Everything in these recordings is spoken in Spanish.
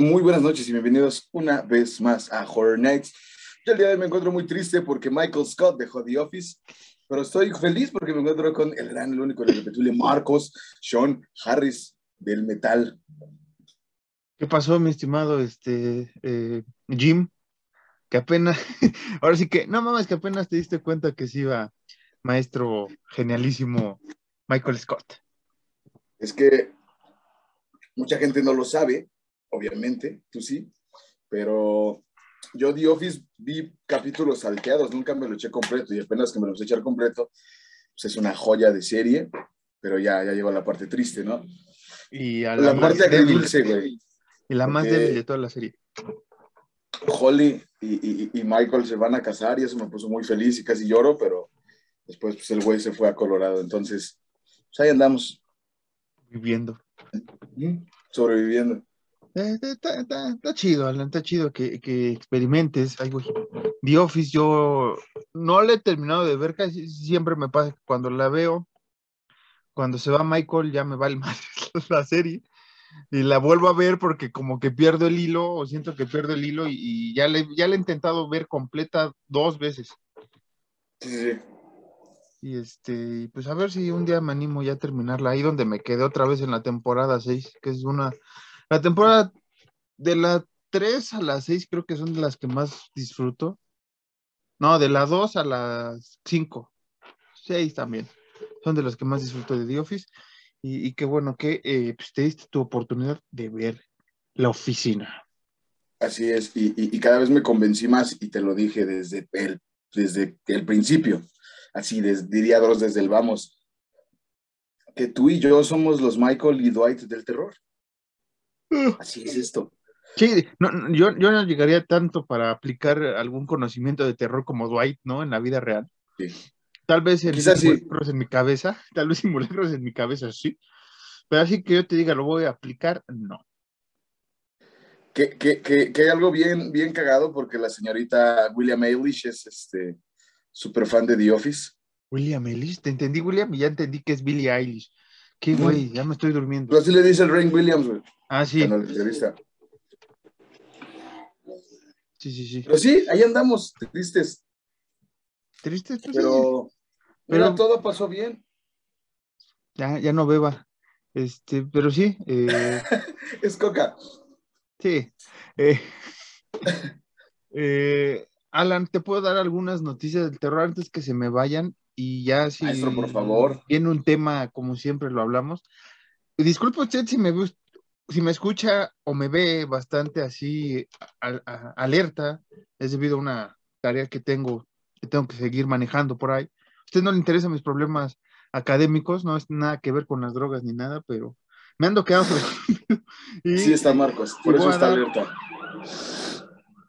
Muy buenas noches y bienvenidos una vez más a Horror Nights. Yo el día de hoy me encuentro muy triste porque Michael Scott dejó The Office, pero estoy feliz porque me encuentro con el gran, el único, el irrepetible Marcos Sean Harris del metal. ¿Qué pasó, mi estimado este, eh, Jim? Que apenas, ahora sí que, no mames, que apenas te diste cuenta que sí iba maestro genialísimo Michael Scott. Es que mucha gente no lo sabe, obviamente, tú sí, pero yo The Office vi capítulos salteados, nunca me lo eché completo y apenas que me lo eché echar completo, pues es una joya de serie, pero ya, ya llegó a la parte triste, ¿no? Y a La, parte agridulce, güey. y la más débil de toda la serie. Holly y, y- y Michael se van a casar y eso me puso muy feliz y casi lloro, pero después pues el güey se fue a Colorado, entonces pues ahí andamos, Viviendo. ¿Mm? sobreviviendo. Eh, Está, está- está chido, Alan, está chido que, que experimentes. Ay, güey. The Office, yo no la he terminado de ver, casi siempre me pasa que cuando la veo, cuando se va Michael, ya me vale más la serie. Y la vuelvo a ver porque como que pierdo el hilo, o siento que pierdo el hilo, y, y ya, le, ya la he intentado ver completa dos veces. Sí, sí, sí. Y este, pues a ver si un día me animo ya a terminarla ahí donde me quedé otra vez en la temporada 6, que es una, la temporada de la 3 a la 6 creo que son de las que más disfruto. No, de la 2 a las 5, 6 también, son de las que más disfruto de The Office. Y, y qué bueno que eh, pues, te diste tu oportunidad de ver la oficina. Así es, y, cada vez me convencí más y te lo dije desde el, desde el principio, así diría dos desde el vamos, que tú y yo somos los Michael y Dwight del terror. Así es esto. Sí, no, no, yo, yo no llegaría tanto para aplicar algún conocimiento de terror como Dwight, ¿no? En la vida real. Sí. Tal vez en Quizás sí. simulacros en mi cabeza, tal vez simulacros en mi cabeza, sí. Pero así que yo te diga, lo voy a aplicar, no. Que, que, que, que hay algo bien, bien cagado porque la señorita William Eilish es este súper fan de The Office. William Ellis, te entendí, William, y ya entendí que es Billie Eilish. Qué güey, ya me estoy durmiendo. Pero así le dice el Rain Williams, güey, Ah, sí, en la entrevista. sí, sí, sí. Pero sí, ahí andamos, tristes. Triste, pues, sí. Pero, mira, Pero- todo pasó bien. ya, ya no beba. Este, pero sí, eh, Es coca. Sí. Eh, eh, Alan, te puedo dar algunas noticias del terror antes que se me vayan y ya si Maestro, por favor. viene un tema como siempre lo hablamos. Disculpe usted si me si me escucha o me ve bastante así a- a- alerta, es debido a una tarea que tengo que tengo que seguir manejando por ahí. A usted no le interesan mis problemas académicos, no es nada que ver con las drogas ni nada, pero me ando quedando y Sí está Marcos, por eso está alerta.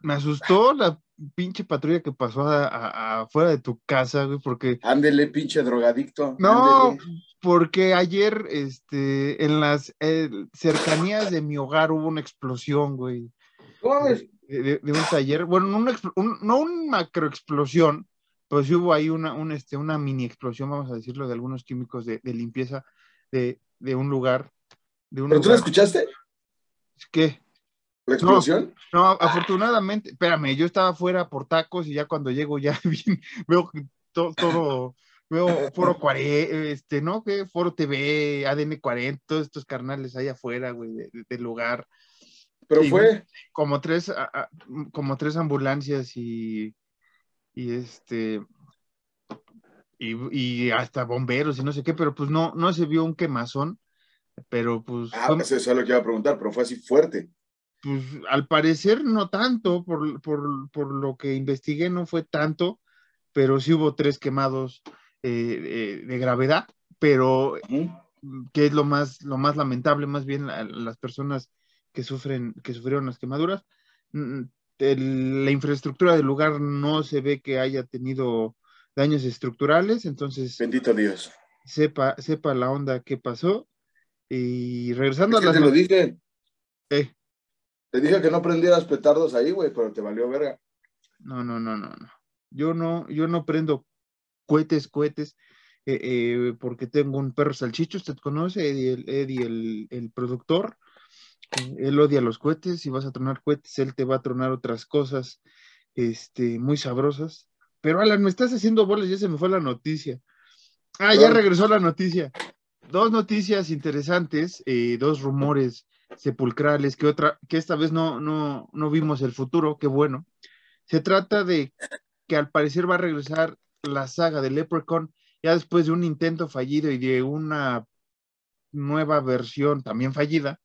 me asustó la pinche patrulla que pasó afuera de tu casa, güey, porque Ándele, pinche drogadicto. no, ándele. porque ayer, este, en las eh, cercanías de mi hogar hubo una explosión, güey, ¿Cómo ves? de, de- de un taller, bueno, no una, expl- un- no una macroexplosión, pero sí hubo ahí una, un, este, una mini explosión, vamos a decirlo, de algunos químicos de, de limpieza de, un lugar, de un ¿Pero tú la escuchaste? que ¿La explosión? No, afortunadamente, espérame, yo estaba fuera por tacos y ya cuando llego ya bien, veo que to- todo, veo Foro 40, este, ¿no? ¿Qué? Foro TV, ADN 40, todos estos carnales ahí afuera, güey, de- de- del lugar. Pero Sí, fue. Como tres, a- a- como tres ambulancias y, y este, y, y hasta bomberos y no sé qué, pero pues no, no se vio un quemazón, pero pues Ah, fue- pues eso es lo que iba a preguntar, pero fue así fuerte. Pues al parecer no tanto, por, por- por lo que investigué no fue tanto, pero sí hubo tres quemados eh, eh, de gravedad, pero Ujú. que es lo más, lo más lamentable, más bien la- las personas que sufren, que sufrieron las quemaduras. mm, el- la infraestructura del lugar no se ve que haya tenido daños estructurales, entonces Bendito Dios. sepa, sepa la onda que pasó. Y regresando Es a las te lo dije. Eh, Te dije que no prendieras petardos ahí, güey, pero te valió verga. No, no, no, no, no. Yo no, yo no prendo cohetes, cohetes, eh, eh, porque tengo un perro salchicho, usted conoce, Eddie, el, Eddie, el, el productor. él odia los cohetes, si vas a tronar cohetes, él te va a tronar otras cosas este, muy sabrosas. Pero Alan, me estás haciendo bolas, ya se me fue la noticia. Ah, ya regresó la noticia. Dos noticias interesantes, eh, dos rumores sepulcrales, que otra, que esta vez no, no, no vimos el futuro, qué bueno. Se trata de que al parecer va a regresar la saga de Leprechaun ya después de un intento fallido y de una nueva versión también fallida.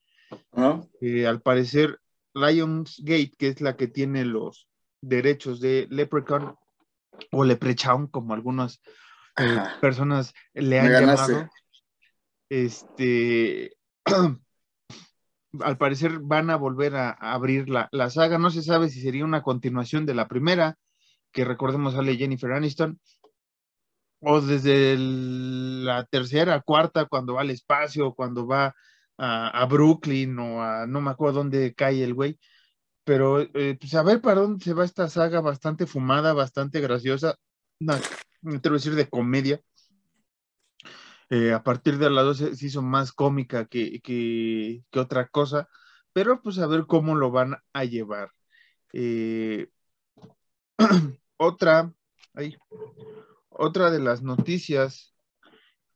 Eh, al parecer, Lionsgate, que es la que tiene los derechos de Leprechaun o Leprechaun, como algunas eh, personas le han llamado, este, al parecer van a volver a, abrir la, la, saga. No se sabe si sería una continuación de la primera, que recordemos sale Jennifer Aniston, o desde la tercera, cuarta, cuando va al espacio, cuando va a, Brooklyn o a no me acuerdo dónde cae el güey. Pero eh, pues a ver para dónde se va esta saga bastante fumada, bastante graciosa, no, a decir de comedia. Eh, a partir de la 12 se hizo más cómica que, que, que, otra cosa, pero pues a ver cómo lo van a llevar. Eh, otra, otra de las noticias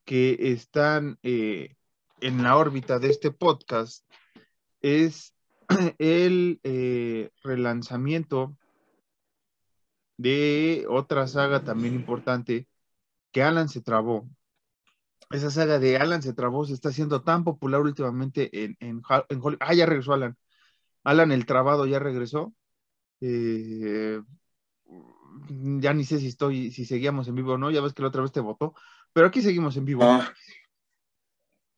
que están eh, en la órbita de este podcast es el relanzamiento de otra saga también importante que Alan se trabó esa saga de Alan se trabó, se está haciendo tan popular últimamente en, en, Hollywood. Ah, ya regresó Alan. Alan el trabado ya regresó. Eh, ya ni sé si estoy, si seguíamos en vivo o no, ya ves que la otra vez te votó, pero aquí seguimos en vivo. Ah,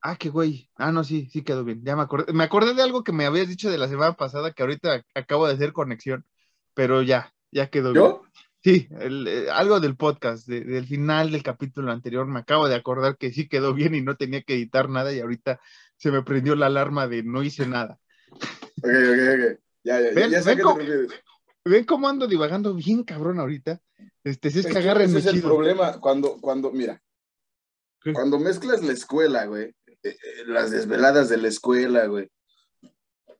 ah qué güey. Ah, no, sí, sí quedó bien. Ya me acordé, me acordé de algo que me habías dicho de la semana pasada que ahorita acabo de hacer conexión, pero ya, ya quedó ¿Yo? bien. Sí, eh, algo del podcast, del final del capítulo anterior, me acabo de acordar que sí quedó bien y no tenía que editar nada y ahorita se me prendió la alarma de no hice nada. Ok, ok, ok. Ya, ya, ¿Ven, ya sé ven que cómo, te ven cómo ando divagando bien cabrón ahorita? Este, si es, que agárrenme ese es el chido. problema cuando, cuando, mira, ¿Qué? cuando mezclas la escuela, güey, eh, eh, las desveladas de la escuela, güey,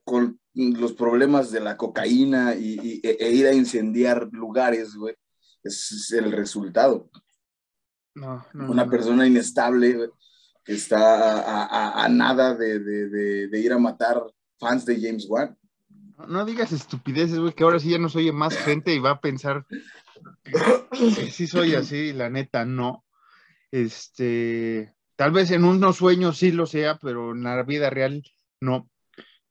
con los problemas de la cocaína y, y- e, e ir a incendiar lugares, güey, es el resultado. No, no, Una no. persona inestable güey, que está a, a- a nada de, de- de- de ir a matar fans de James Wan. No, no digas estupideces, güey, que ahora sí ya nos oye más gente y va a pensar que sí soy así, la neta, no. Este, tal vez en unos sueños sí lo sea, pero en la vida real no.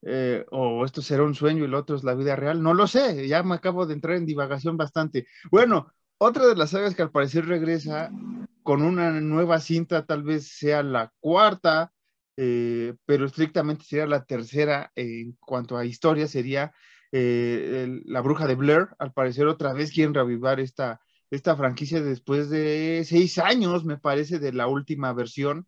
Eh, o esto será un sueño y lo otro es la vida real, no lo sé, ya me acabo de entrar en divagación bastante. Bueno, otra de las sagas que al parecer regresa con una nueva cinta, tal vez sea la cuarta, eh, pero estrictamente sería la tercera en cuanto a historia, sería eh, La Bruja de Blair. Al parecer otra vez quieren reavivar esta, esta franquicia después de seis años, me parece, de la última versión,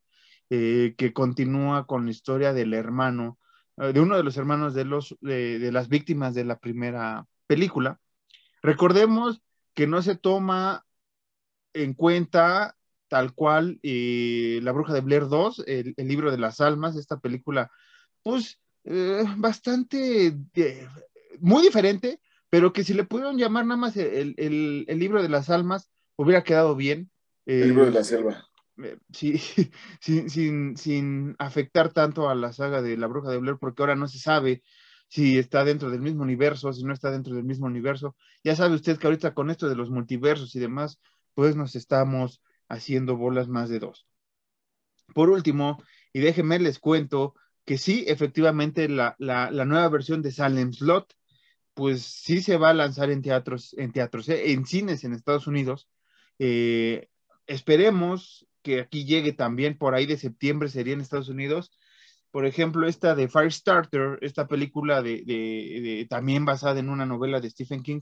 que continúa con la historia del hermano, de uno de los hermanos de, los, de, de las víctimas de la primera película. Recordemos que no se toma en cuenta tal cual eh, La Bruja de Blair 2, el, el libro de las almas, esta película, pues eh, bastante, eh, muy diferente, pero que si le pudieron llamar nada más el, el- el libro de las almas, hubiera quedado bien. El libro de Eh, la selva. Eh, sí, sin, sin, sin afectar tanto a la saga de La Bruja de Blair, porque ahora no se sabe si está dentro del mismo universo, si no está dentro del mismo universo. Ya sabe usted que ahorita con esto de los multiversos y demás, pues nos estamos haciendo bolas más de dos. Por último, y déjenme les cuento que sí, efectivamente, la, la, la nueva versión de Salem Slot, pues sí se va a lanzar en teatros, en teatros, eh, en cines en Estados Unidos. Eh, esperemos que aquí llegue también por ahí de septiembre, sería en Estados Unidos. Por ejemplo, esta de Firestarter, esta película de, de- también basada en una novela de Stephen King,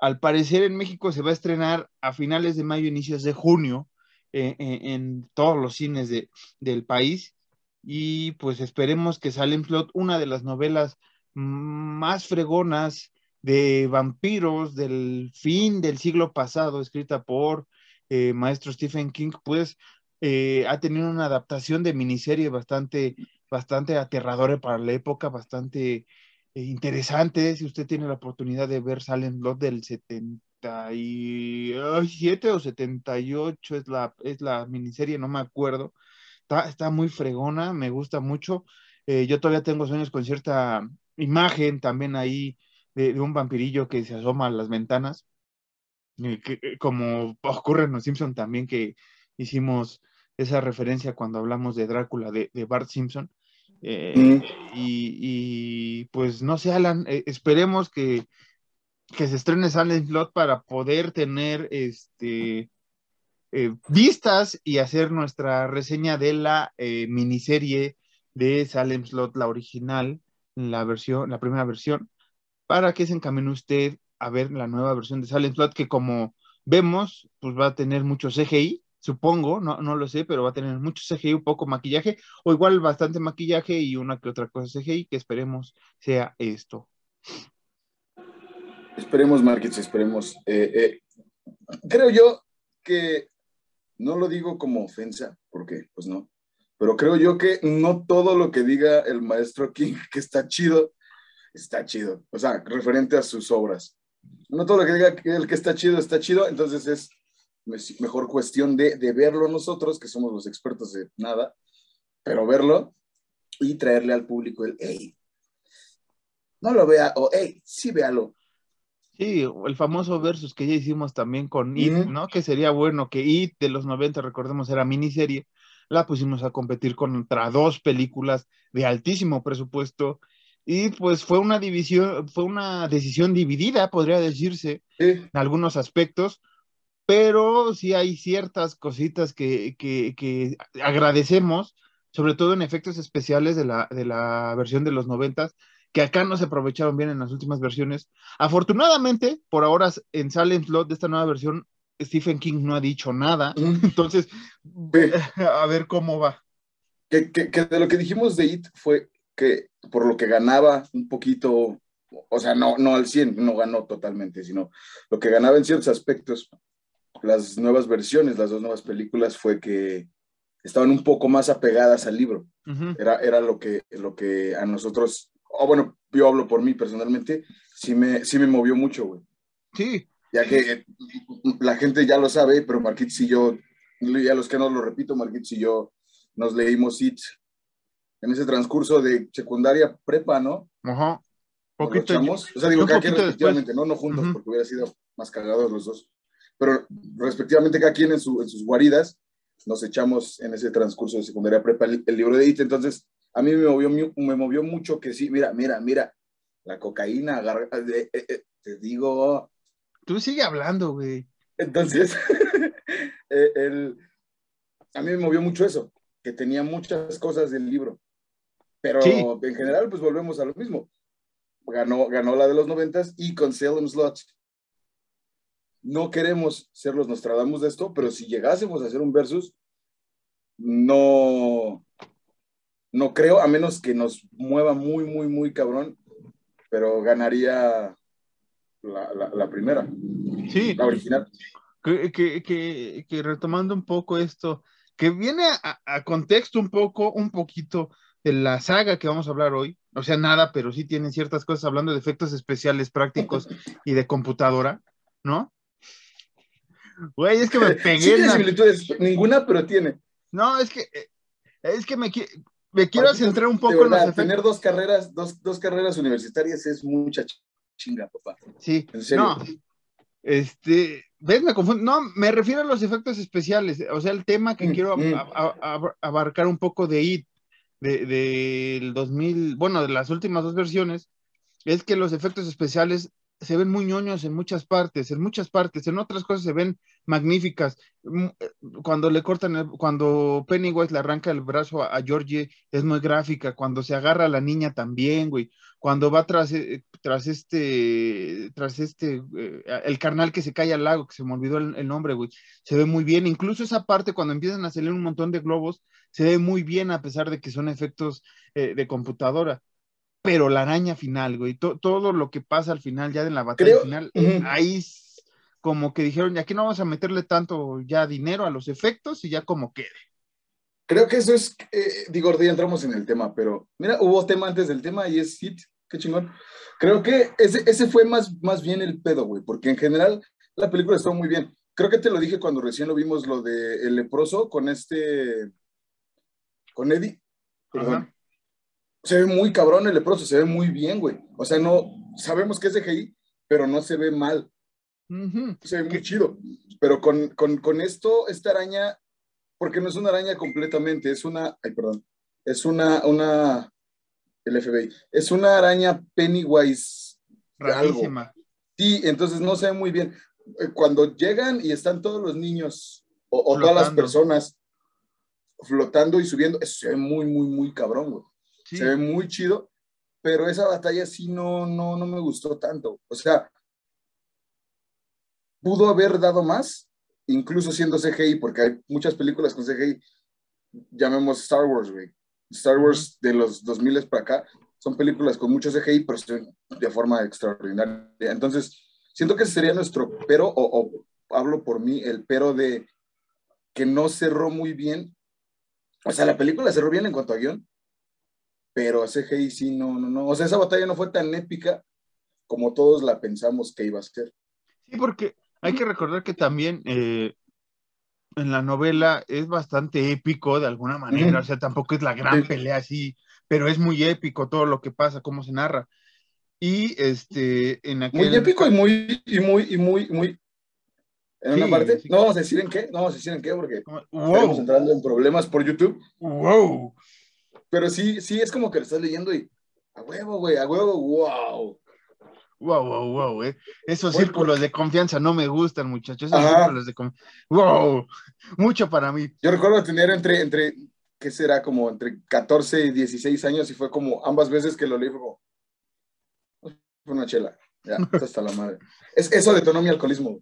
al parecer en México se va a estrenar a finales de mayo, inicios de junio, eh, eh, en todos los cines de- del país. Y pues esperemos que Salem Slot, una de las novelas más fregonas de vampiros del fin del siglo pasado, escrita por eh, maestro Stephen King, pues eh, ha tenido una adaptación de miniserie bastante, bastante aterradora para la época, bastante eh, interesante. Si usted tiene la oportunidad de ver Silent Blood del 77 o 78, es la, es la miniserie, no me acuerdo. Está, está muy fregona, me gusta mucho. Yo todavía tengo sueños con cierta imagen también ahí de, un vampirillo que se asoma a las ventanas, que, como ocurre en Los Simpson también que hicimos esa referencia cuando hablamos de Drácula de, Bart Simpson. Eh, y, pues no sé, Alan, eh, esperemos que, que, se estrene Silent Slot para poder tener este eh, vistas y hacer nuestra reseña de la miniserie de Salem Slot, la original, la versión, la primera versión, para que se encamine usted a ver la nueva versión de Salem Slot, que como vemos, pues va a tener mucho CGI, supongo, no, no lo sé, pero va a tener mucho CGI, un poco maquillaje, o igual bastante maquillaje y una que otra cosa CGI, que esperemos sea esto. Esperemos, Marquez, esperemos. Eh, eh, creo yo que no lo digo como ofensa, porque pues no, pero creo yo que no todo lo que diga el maestro King que está chido, está chido, o sea, referente a sus obras. No todo lo que diga el que está chido, está chido, entonces es mejor cuestión de, de, verlo nosotros, que somos los expertos de nada, pero verlo y traerle al público el, hey, no lo vea, o hey, sí véalo. Sí, el famoso versus que ya hicimos también con It, ¿no? Que sería bueno que It de los 90, recordemos, era miniserie, la pusimos a competir contra dos películas de altísimo presupuesto y pues fue una división, fue una decisión dividida, podría decirse, en algunos aspectos, pero sí hay ciertas cositas que, que, agradecemos, sobre todo en efectos especiales de la, de la versión de los noventas, que acá no se aprovecharon bien en las últimas versiones. Afortunadamente, por ahora en Silent Slot de esta nueva versión, Stephen King no ha dicho nada, entonces, a ver cómo va. Que, que, que, de lo que dijimos de It fue que por lo que ganaba un poquito, o sea, no, no al 100, no ganó totalmente, sino lo que ganaba en ciertos aspectos las nuevas versiones, las dos nuevas películas, fue que estaban un poco más apegadas al libro. era, era lo, que, lo que a nosotros, o bueno, yo hablo por mí personalmente, sí me, sí me movió mucho, güey. Sí. Ya que la gente ya lo sabe, pero Marquitz y yo, y a los que no lo repito, Marquitz y yo nos leímos It en ese transcurso de secundaria prepa, ¿no? Ajá. Poquito. O sea, digo, que respectivamente, ¿no? No juntos, porque hubiera sido más cagados los dos pero respectivamente cada quien en, sus guaridas nos echamos en ese transcurso de secundaria prepa el, libro de IT, entonces a mí me movió, me movió mucho que sí, mira, mira, mira, la cocaína, eh, eh, eh, te digo... Tú sigue hablando, güey. Entonces, el, a mí me movió mucho eso, que tenía muchas cosas del libro, pero en general pues volvemos a lo mismo. Ganó, ganó la de los noventas y con Salem Slot no queremos ser los Nostradamus de esto, pero si llegásemos a hacer un versus, no, no creo, a menos que nos mueva muy, muy, muy cabrón, pero ganaría la, primera. Sí. La original. Que, retomando un poco esto, que viene a, a, contexto un poco, un poquito de la saga que vamos a hablar hoy, o sea, nada, pero sí tienen ciertas cosas hablando de efectos especiales prácticos y de computadora, ¿no? Güey, es que me pegué. Sí tiene similitudes, ninguna, pero tiene. No, es que, eh, es que me, me quiero centrar un poco en los Tener dos carreras, dos, dos carreras universitarias es mucha chinga, papá. Sí, en serio. No, este, ¿ves? Me confundo. No, me refiero a los efectos especiales. O sea, el tema que mm, quiero mm. abarcar un poco de IT, del de, 2000, bueno, de las últimas dos versiones, es que los efectos especiales se ven muy ñoños en muchas partes, en muchas partes, en otras cosas se ven magníficas. Mm, eh, cuando le cortan, cuando Pennywise le arranca el brazo a, Georgie, es muy gráfica. Cuando se agarra a la niña también, güey. Cuando va tras, eh, tras este, tras este, eh, el carnal que se cae al lago, que se me olvidó el, nombre, güey, se ve muy bien. Incluso esa parte, cuando empiezan a salir un montón de globos, se ve muy bien a pesar de que son efectos de computadora pero la araña final, güey, todo lo que pasa al final, ya de la batalla final, ahí como que dijeron, y aquí no vamos a meterle tanto ya dinero a los efectos y ya como quede. Creo que eso es, eh, digo, ya entramos en el tema, pero mira, hubo tema antes del tema y es hit, qué chingón. Creo que ese, ese fue más, más bien el pedo, güey, porque en general la película estuvo muy bien. Creo que te lo dije cuando recién lo vimos, lo de El Leproso, con este, con Eddie. Perdón. Se ve muy cabrón el Leproso, se ve muy bien, güey. O sea, no, sabemos que es CGI, pero no se ve mal. Se ve muy chido. Pero con, con, con esto, esta araña porque no es una araña completamente, es una, ay, perdón, es una, una, el FBI, es una araña Pennywise. Rarísima. Sí, entonces no sé muy bien. Eh, cuando llegan y están todos los niños o, todas las personas flotando y subiendo, eso se ve muy, muy, muy cabrón, güey. Se ve muy chido, pero esa batalla sí no, no, no me gustó tanto. O sea, pudo haber dado más, incluso siendo CGI, porque hay muchas películas con CGI, llamemos Star Wars, güey. Star Wars de los 2000 para acá, son películas con mucho CGI, pero de forma extraordinaria. Entonces, siento que ese sería nuestro pero, o, hablo por mí, el pero de que no cerró muy bien. O sea, la película cerró bien en cuanto a guion, pero CGI sí, no, no, no. O sea, esa batalla no fue tan épica como todos la pensamos que iba a ser. Sí, porque hay que recordar que también eh, en la novela es bastante épico de alguna manera, o sea, tampoco es la gran pelea así, pero es muy épico todo lo que pasa, cómo se narra. Y este, en aquel... Muy épico y muy, y muy, y muy, muy... En una parte, no vamos a decir en qué, no vamos a decir en qué, porque estamos entrando en problemas por YouTube. Wow. Pero sí, sí, es como que lo estás leyendo y a huevo, güey, a huevo, wow. Wow, wow, wow, eh. Esos círculos de confianza no me gustan, muchachos. Esos círculos de confianza. Wow, mucho para mí. Yo recuerdo tener entre, entre, ¿qué será? Como entre 14 y 16 años y fue como ambas veces que lo leí, fue como, una chela. Ya, hasta la madre. Es, eso detonó mi alcoholismo.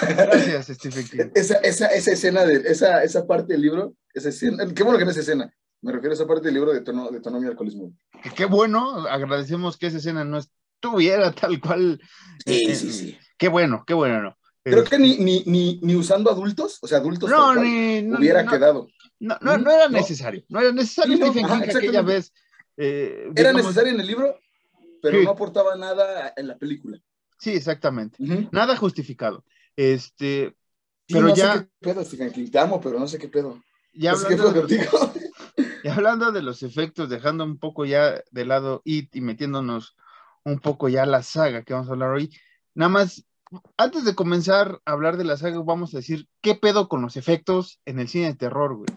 Gracias, Stephen. Esa, esa, esa escena, de, esa, esa parte del libro, esa escena, qué bueno que no es escena. Me refiero a esa parte del libro de detonó, detonó mi alcoholismo. Qué bueno, agradecemos que esa escena no es tuviera tal cual. Sí, eh, sí, sí. Qué bueno, qué bueno, no. Creo que ni, ni, ni, ni, usando adultos, o sea, adultos no, ni, hubiera quedado. No, no, no, era necesario. No era necesario Stephen King aquella vez. Eh, era necesario en el libro, pero no aportaba nada en la película. Sí, exactamente. Nada justificado. Este, pero ya. Sé qué pedo, Stephen King. Te amo, pero no sé qué pedo. Ya hablando, de, y hablando de los efectos, dejando un poco ya de lado It y metiéndonos un poco ya la saga que vamos a hablar hoy. Nada más, antes de comenzar a hablar de la saga, vamos a decir qué pedo con los efectos en el cine de terror, güey.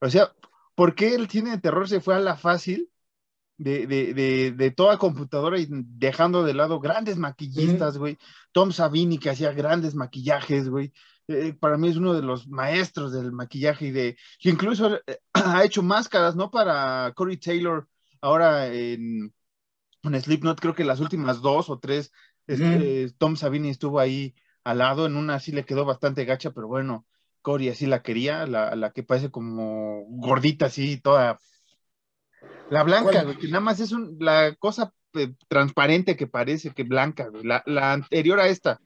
O sea, ¿por qué el cine de terror se fue a la fácil de, de, de, de toda computadora y dejando de lado grandes maquillistas, güey? Tom Savini que hacía grandes maquillajes, güey. Eh, para mí es uno de los maestros del maquillaje y de que incluso eh, ha hecho máscaras, ¿no? Para Corey Taylor ahora en en Slipknot, creo que las últimas dos o tres, este, Tom Savini estuvo ahí al lado, en una sí le quedó bastante gacha, pero bueno, Cory así la quería, la, la que parece como gordita así, toda... La blanca, que nada más es un, la cosa eh, transparente que parece que blanca, la, la, anterior a esta.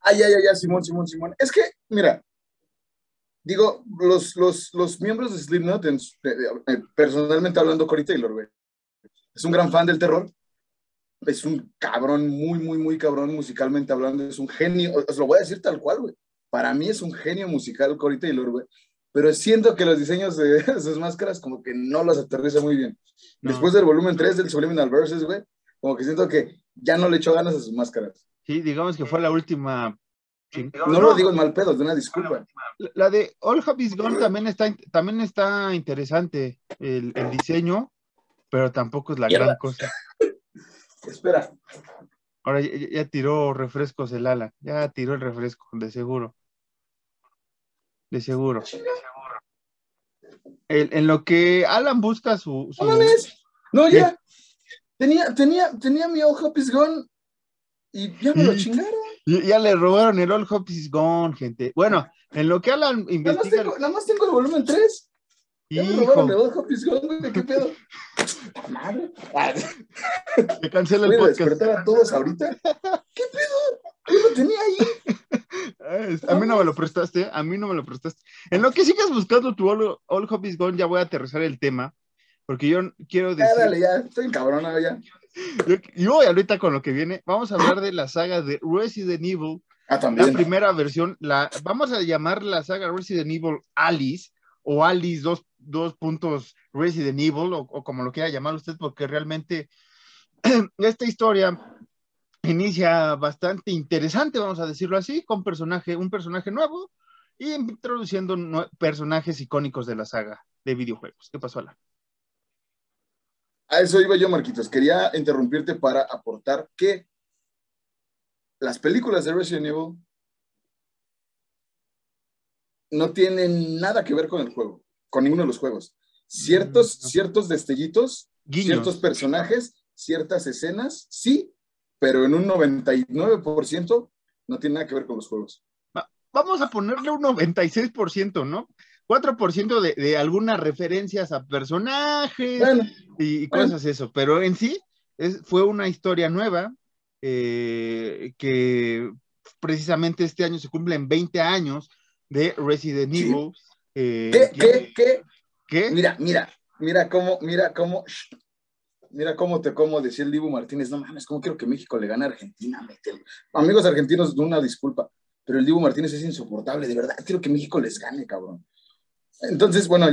Ay, ay, ay, Simón, Simón, Simón. Es que, mira, digo, los, los, los miembros de Slipknot, eh, eh, personalmente hablando, Cory Taylor, güey, es un gran fan del terror. Es un cabrón, muy, muy, muy cabrón musicalmente hablando. Es un genio. Os lo voy a decir tal cual, güey. Para mí es un genio musical Corey Taylor, güey. Pero siento que los diseños de sus máscaras como que no los aterriza muy bien. Después del volumen 3 del Subliminal Verses, güey, como que siento que ya no le echó ganas a sus máscaras. Sí, digamos que fue la última no, lo digo en mal pedo, de una disculpa. La de All Happy Gone también está, también está interesante el, el, diseño pero tampoco es la gran cosa. Espera. Ahora ya, tiró refrescos el ala, ya tiró el refresco, de seguro. De seguro. Ah, de seguro. El, en lo que Alan busca su. su... No, no, ya. Tenía, tenía, tenía mi All Hope is Gone y ya me lo chingaron. Ya le robaron el All Hope is Gone, gente. Bueno, en lo que Alan investiga. Nada más tengo, más tengo el volumen 3. Hijo. ¿Qué pedo? Me ah. cancela el podcast. despertar a todos ahorita? ¿Qué pedo? ¿Qué lo tenía ahí? A mí no me lo prestaste, ¿eh? a mí no me lo prestaste. En lo que sigas buscando tu All, all Hobbies Gone, ya voy a aterrizar el tema, porque yo quiero decir... Ya, dale, ya, estoy encabronado ya. Yo, yo, ahorita con lo que viene, vamos a hablar de la saga de Resident Evil. Ah, también. La primera versión, la, vamos a llamar la saga Resident Evil Alice, o Alice 2 dos puntos Resident Evil, o, como lo quiera llamar usted, porque realmente esta historia inicia bastante interesante, vamos a decirlo así, con personaje, un personaje nuevo y introduciendo personajes icónicos de la saga de videojuegos. ¿Qué pasó, Alan? A eso iba yo, Marquitos. Quería interrumpirte para aportar que las películas de Resident Evil no tienen nada que ver con el juego, con ninguno de los juegos. Ciertos, no. ciertos destellitos, Guiños. ciertos personajes, ciertas escenas, sí, pero en un 99% no tiene nada que ver con los juegos. Vamos a ponerle un 96%, ¿no? 4% de, de algunas referencias a personajes Bueno, y, y bueno. cosas eso, pero en sí es, fue una historia nueva eh, que precisamente este año se cumplen 20 años de Resident Sí. Eh, ¿qué, qué, qué? ¿qué? Mira, mira, mira cómo, mira cómo, shh, mira cómo te como decía el Dibu Martínez, no mames, cómo quiero que México le gane a Argentina, mételo. Amigos argentinos, una disculpa, pero el Dibu Martínez es insoportable, de verdad, quiero que México les gane, cabrón. Entonces, bueno,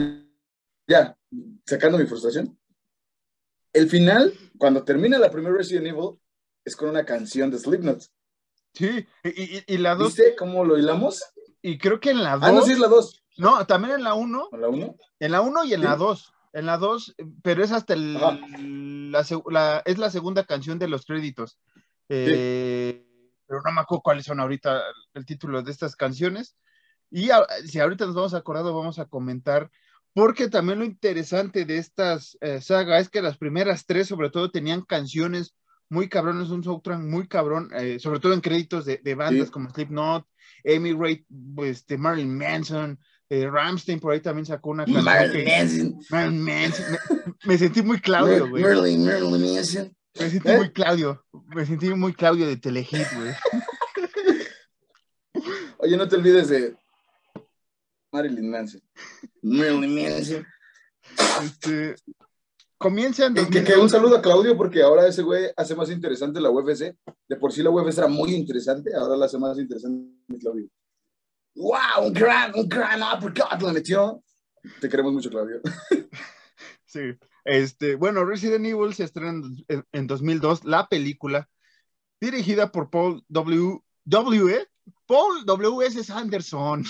ya, sacando mi frustración, el final, cuando termina la primera Resident Evil, es con una canción de Slipknot. Sí, y, y- y la 2, ¿Viste cómo lo hilamos? y creo que en la 2, Ah, no, sí es la 2. No, también en la 1, ¿La 1? En la 1 y en Sí. la 2. En la 2, pero es hasta el, la, la- es la segunda canción de los créditos. Eh, Pero no me acuerdo cuáles son ahorita el título de estas canciones. Y a- si ahorita nos vamos acordando, vamos a comentar, porque también lo interesante de estas eh, sagas es que las primeras tres, sobre todo, tenían canciones muy cabrones, un soundtrack muy cabrón, eh, sobre todo en créditos de, de bandas Sí. como Slipknot, Amy Ray, este, Marilyn Manson, eh, Ramstein por ahí también sacó una canción Marilyn que- Manson. Marilyn Manson. Me, me sentí muy Claudio, güey. Marilyn, Marilyn Manson. Me sentí ¿Eh? muy Claudio. Me sentí muy Claudio de Telehit, güey. Oye, no te olvides de Marilyn Manson. Marilyn Manson. Este, comienza en Que, que- que 2002. un saludo a Claudio porque ahora ese güey hace más interesante la UFC. De por sí la UFC era muy interesante, ahora la hace más interesante Claudio. ¡Wow! Un gran, un gran uppercut le metió. Te queremos mucho, Claudio. Sí. Este, bueno, Resident Evil se estrena en, en 2002, la película, dirigida por Paul W. W. Paul W. S. Anderson.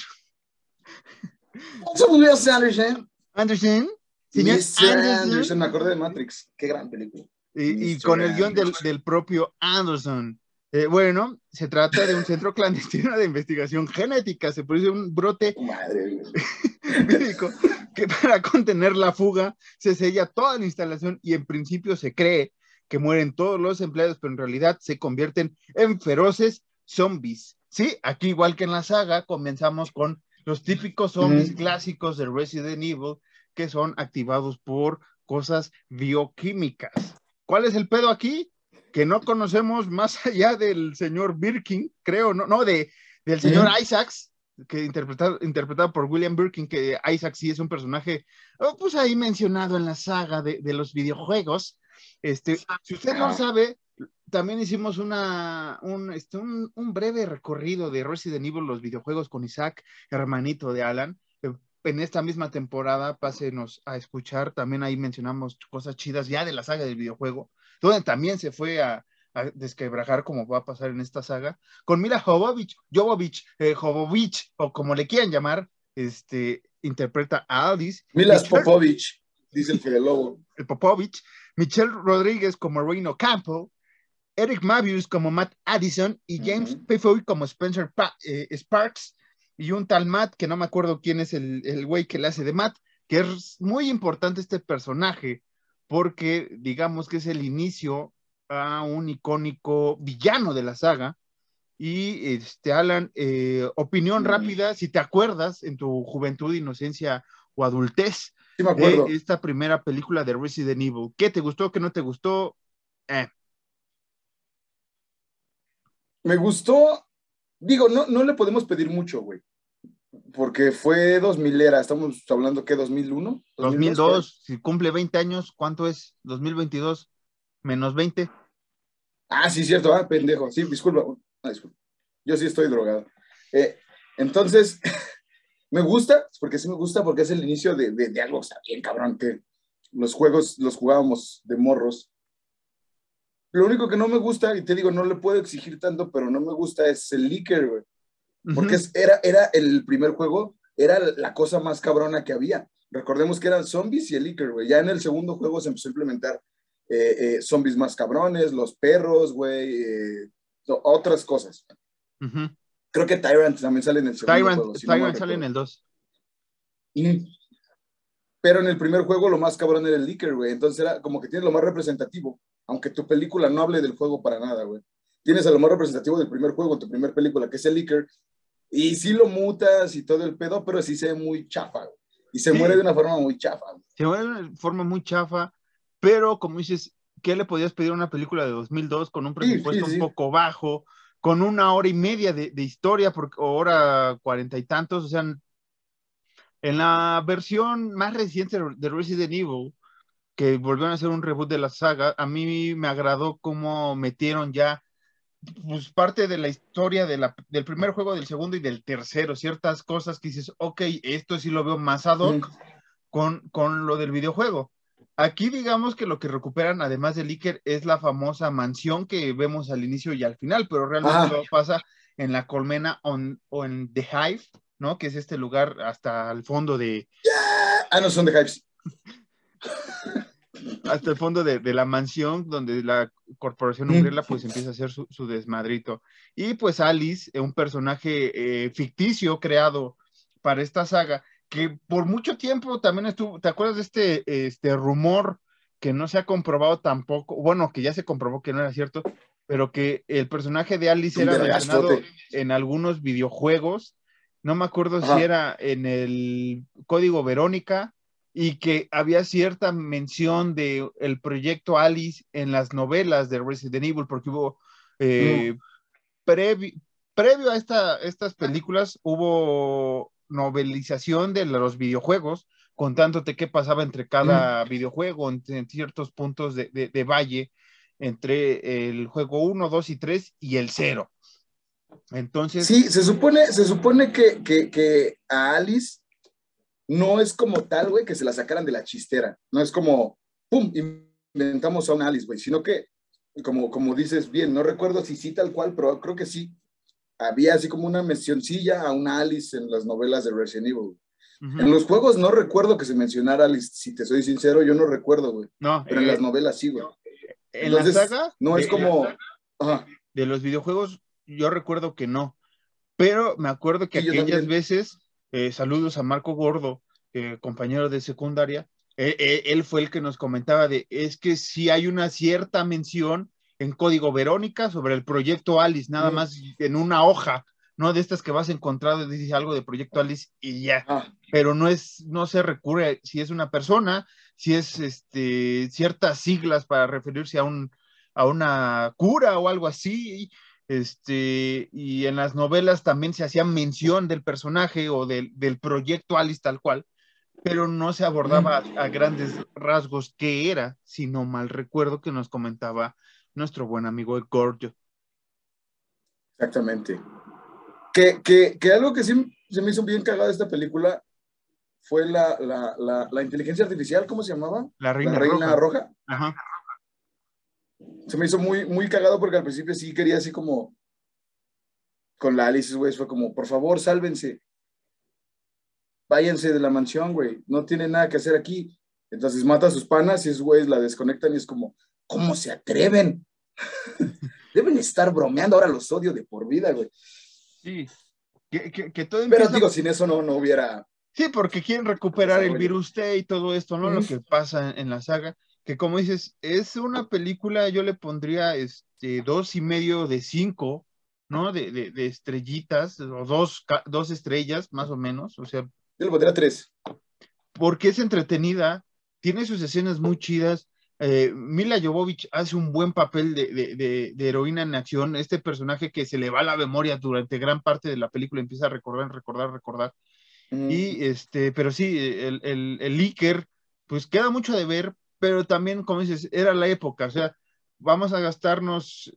Samuel Sanderson. Anderson. Señor Mr. Anderson. Anderson. Me acordé de Matrix. Qué gran película. Y, con el guion del, Anderson. del propio Anderson. Eh, bueno, se trata de un centro clandestino de investigación genética. Se produce un brote madre, médico que para contener la fuga se sella toda la instalación y en principio se cree que mueren todos los empleados, pero en realidad se convierten en feroces zombies. Sí, aquí igual que en la saga, comenzamos con los típicos zombies clásicos de Resident Evil que son activados por cosas bioquímicas. ¿Cuál es el pedo aquí? Que no conocemos más allá del señor Birkin, creo, no, no, de, del señor. Isaacs, que interpretado, interpretado por William Birkin, que Isaac sí es un personaje, oh, pues ahí mencionado en la saga de, de los videojuegos. Este, si usted no sabe, también hicimos una, un, este, un, un breve recorrido de Resident Evil, los videojuegos con Isaac, hermanito de Alan. En esta misma temporada, pásenos a escuchar, también ahí mencionamos cosas chidas ya de la saga del videojuego, donde también se fue a, a desquebrajar como va a pasar en esta saga, con Mila Jovovich, Jovovich, eh, Jovovich, o como le quieran llamar, este, interpreta a Alice, Milas Michelle- Popovich, dice el Fede Lobo. el Popovich, Michelle Rodríguez como Reino Campbell, Eric Mavius como Matt Addison y James Ujú. Payfoy como Spencer Pa- eh, Sparks y un tal Matt, que no me acuerdo quién es el, el güey que le hace de Matt, que es muy importante este personaje porque digamos que es el inicio a un icónico villano de la saga. Y este, Alan, eh, opinión rápida, si te acuerdas en tu juventud, inocencia o adultez, Sí, me acuerdo. de esta primera película de Resident Evil. ¿Qué te gustó? ¿Qué no te gustó? Eh, Me gustó digo, no, no le podemos pedir mucho, güey. Porque fue 2000 era, estamos hablando que 2001. 2002, si cumple 20 años, ¿cuánto es? 2022 menos 20. Ah, sí, cierto, ah, pendejo. Sí, disculpa. Ah, disculpa. Yo sí estoy drogado. Eh, entonces, me gusta, porque sí me gusta, porque es el inicio de, de, de algo, está bien cabrón, que los juegos los jugábamos de morros. Lo único que no me gusta, y te digo, no le puedo exigir tanto, pero no me gusta es el leaker, güey. Porque es, era, era el primer juego, era la cosa más cabrona que había. Recordemos que eran zombies y el leaker, güey. Ya en el segundo juego se empezó a implementar eh, eh, zombies más cabrones, los perros, güey, eh, otras cosas. Creo que Tyrant también sale en el segundo Tyrant, juego. si Tyrant sale en el 2. Y- pero en el primer juego lo más cabrón era el leaker, güey. Entonces era como que tienes lo más representativo, aunque tu película no hable del juego para nada, güey. Tienes a lo más representativo del primer juego en tu primer película, que es el leaker, y sí lo mutas y todo el pedo, pero sí se ve muy chafa, güey. Y se Sí. muere de una forma muy chafa, güey. Se ve de forma muy chafa, pero como dices, ¿qué le podías pedir a una película de 2002 con un presupuesto sí, sí. un poco bajo, con una hora y media de, de historia, por, o hora cuarenta y tantos? O sea, en la versión más reciente de Resident Evil, que volvieron a hacer un reboot de la saga, a mí me agradó cómo metieron ya pues, parte de la historia de la- del primer juego, del segundo y del tercero, ciertas cosas que dices, ok, esto sí lo veo más ad hoc con, con lo del videojuego. Aquí digamos que lo que recuperan, además del Iker, es la famosa mansión que vemos al inicio y al final, pero realmente Ajá. todo pasa en la colmena on- o en The Hive, ¿no? Que es este lugar hasta el fondo de, Ah, no, son de Hypes. hasta el fondo de, de la mansión donde la corporación. Umbrella pues empieza a hacer su, su desmadrito. Y pues Alice, eh, un personaje eh, ficticio creado para esta saga, que por mucho tiempo también estuvo, ¿te acuerdas de este, este rumor que no se ha comprobado tampoco? Bueno, que ya se comprobó que no era cierto, pero que el personaje de Alice era mencionado en algunos videojuegos, no me acuerdo Ajá. si era en el código Verónica, y que había cierta mención de el proyecto Alice en las novelas de Resident Evil, porque hubo eh, previ- previo a esta, estas películas hubo novelización de los videojuegos, contándote qué pasaba entre cada videojuego, en, en ciertos puntos de, de- de valle, entre el juego 1, 2 y 3 y el 0. Entonces, Sí, se supone, se supone que, que, que a Alice no es como tal, güey, que se la sacaran de la chistera. No es como, pum, inventamos a una Alice, güey, sino que, como, como dices bien, no recuerdo si sí tal cual, pero creo que sí. Había así como una mencioncilla a una Alice en las novelas de Resident Evil. En los juegos no recuerdo que se mencionara Alice, si te soy sincero, yo no recuerdo, güey. no, Pero en eh, las novelas sí, güey. en la Entonces, saga no es de- como... Ajá. de los videojuegos, yo recuerdo que no. Pero me acuerdo que Sí, aquellas veces, eh, saludos a Marco Gordo, eh, compañero de secundaria, eh, eh, él fue el que nos comentaba de, es que sí hay una cierta mención en Código Verónica sobre el proyecto Alice, nada más en una hoja, no de estas que vas encontrando, dice algo de proyecto Alice y ya Ah, pero no es, no se recurre si es una persona, si es este, ciertas siglas para referirse a un, a una cura o algo así, este, y en las novelas también se hacía mención del personaje o del, del proyecto Alice tal cual, pero no se abordaba a, a grandes rasgos qué era, si no mal recuerdo que nos comentaba nuestro buen amigo Gordo. Exactamente. Que, que, que algo que sí se me hizo bien cagado de esta película fue la, la, la, la inteligencia artificial, ¿cómo se llamaba? La reina, la reina roja. roja. Ajá. Se me hizo muy, muy cagado porque al principio sí quería así como con la Alice, güey, fue como, por favor, sálvense. Váyanse de la mansión, güey. No tienen nada que hacer aquí. Entonces mata a sus panas y esos güeyes la desconectan y es como, ¿cómo se atreven? Deben estar bromeando, ahora los odio de por vida, güey. Sí. Que, que, que todo Pero digo, sin eso no, no hubiera. Sí, porque quieren recuperar el virus T y todo esto, ¿no? Lo que pasa en la saga, que como dices, es una película, yo le pondría este dos y medio de cinco, ¿no? De, de, de estrellitas, o dos, dos estrellas, más o menos, o sea, Yo le pondría tres. porque es entretenida, tiene sus escenas muy chidas, Eh, Mila Jovovich hace un buen papel de, heroína en acción. Este personaje que se le va la memoria durante gran parte de la película empieza a recordar, recordar, recordar. Y este, pero sí, el, el, el Iker, pues queda mucho de ver, pero también, como dices, era la época. O sea, vamos a gastarnos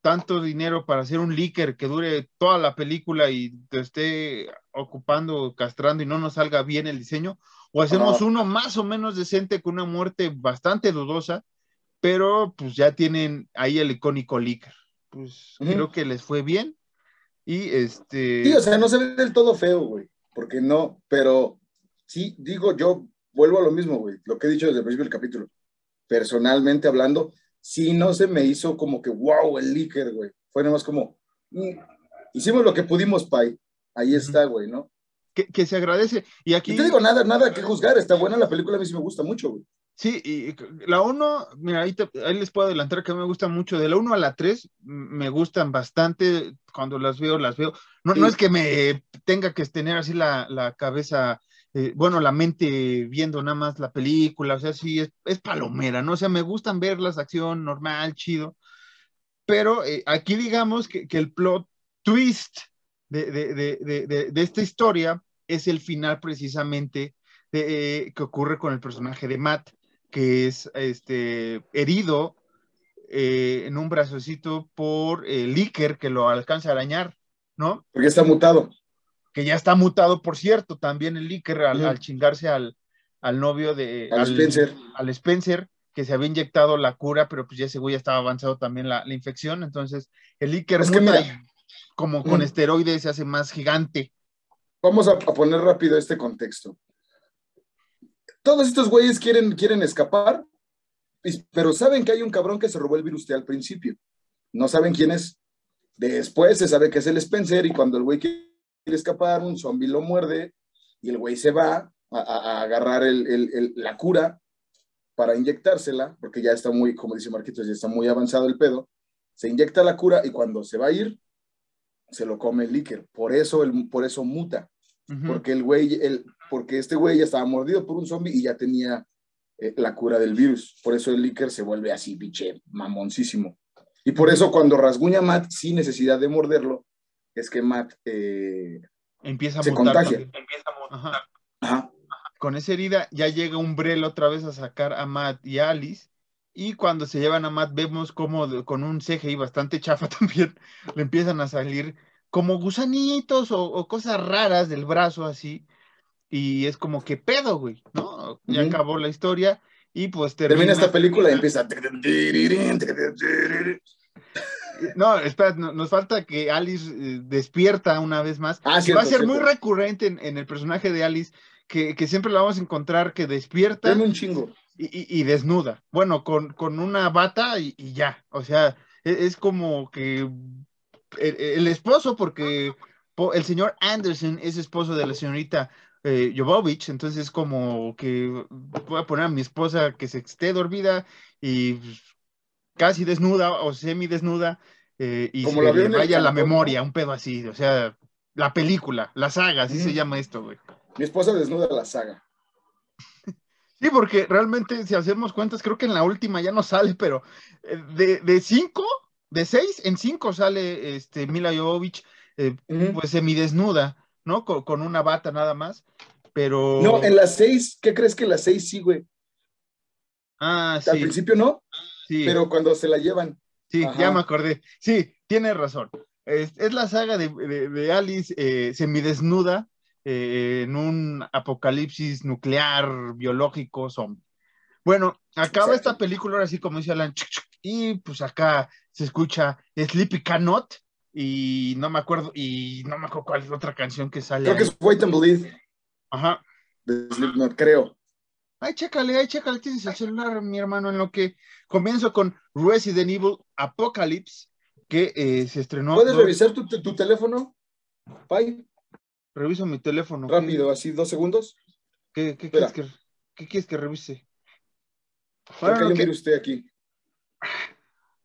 tanto dinero para hacer un leaker que dure toda la película y te esté ocupando, castrando y no nos salga bien el diseño, o hacemos uno más o menos decente con una muerte bastante dudosa, pero pues ya tienen ahí el icónico leaker. Pues creo que les fue bien y este... Sí, o sea, no se ve del todo feo, güey, porque no, pero sí, digo yo, vuelvo a lo mismo, güey, lo que he dicho desde el principio del capítulo. Personalmente hablando, sí no se me hizo como que, wow, el leaker, güey. Fue nada más como, mm, hicimos lo que pudimos, Pai. Ahí está, güey, ¿no? Que, se agradece. Y aquí. Y te digo, nada, nada que juzgar. Está buena la película, a mí sí me gusta mucho, güey. Sí, y la 1, mira, ahí, les puedo adelantar que me gusta mucho. De la 1 a la 3 me gustan bastante. Cuando las veo, las veo. No, no es que me tenga que tener así la, la cabeza eh, bueno, la mente viendo nada más la película, o sea, sí, es, palomera, ¿no? O sea, me gustan ver las acción normal, chido, pero eh, aquí digamos que, el plot twist de, esta historia es el final precisamente eh, que ocurre con el personaje de Matt, que es este, herido en un brazocito por el Iker que lo alcanza a arañar, ¿no? Porque está mutado que ya está mutado, por cierto, también el Iker al, chingarse al, novio de... Al, Spencer. Al Spencer, que se había inyectado la cura, pero pues ya ese güey ya estaba avanzado también la, infección, entonces el Iker como con esteroides se hace más gigante. Vamos a, poner rápido este contexto. Todos estos güeyes quieren, quieren escapar, pero saben que hay un cabrón que se robó el virus al principio. No saben quién es. Después se sabe que es el Spencer y cuando el güey quiere escapar, un zombie lo muerde y el güey se va a, agarrar la cura para inyectársela, porque ya está muy, como dice Marquitos, ya está muy avanzado el pedo. Se inyecta la cura y cuando se va a ir, se lo come el líquido. Por eso, el, por eso muta. Porque el güey, el, porque este güey ya estaba mordido por un zombie y ya tenía eh, la cura del virus. Por eso el líquido se vuelve así, biche, mamoncísimo. Y por eso cuando rasguña a Matt, sin necesidad de morderlo, es que Matt eh, empieza a se contagia. Empieza a Con esa herida ya llega un Umbrella otra vez a sacar a Matt y a Alice. Y cuando se llevan a Matt, vemos como con un CGI bastante chafa también, le empiezan a salir como gusanitos o, cosas raras del brazo así. Y es como que pedo, güey, ¿no? Ya acabó la historia y pues termina. Termina esta película y empieza. No, espera, nos falta que Alice eh, despierta una vez más. Ah, va a ser muy recurrente en, el personaje de Alice, que, siempre la vamos a encontrar que despierta. un chingo. Y, desnuda. Bueno, con, una bata y, ya. O sea, e, es, como que el, esposo, porque el señor Anderson es esposo de la señorita eh, Jovovich, entonces es como que voy a poner a mi esposa que se esté dormida y casi desnuda o semi desnuda eh, y se le vaya la memoria, un pedo así, o sea, la película, la saga, así se llama esto, güey. Mi esposa desnuda la saga. Sí, porque realmente, si hacemos cuentas, creo que en la última ya no sale, pero eh, de, de cinco, de seis, en cinco sale este Mila Jovovich, eh, pues semidesnuda, ¿no? Con, una bata nada más, pero... No, en las seis, ¿qué crees que en las seis sí, güey? Ah, sí. Al principio no, pero cuando se la llevan. Sí, ya me acordé. Sí, tiene razón. Es, la saga de, Alice eh, semidesnuda eh, en un apocalipsis nuclear, biológico, zombie. Bueno, acaba esta película ahora sí, como dice Alan, y pues acá se escucha Sleepy Cannot y no me acuerdo, y no me acuerdo cuál es la otra canción que sale. Creo que es Wait and Believe. Ajá. De Slipknot, creo. Ay, chécale, ay, chécale, tienes el celular, mi hermano, en lo que comienzo con Resident Evil Apocalypse, que eh, se estrenó. ¿Puedes revisar tu, teléfono, Pai? Reviso mi teléfono. Rápido, así, dos segundos. ¿Qué, quieres, que, ¿qué quieres que revise? Bueno, ¿Qué usted aquí?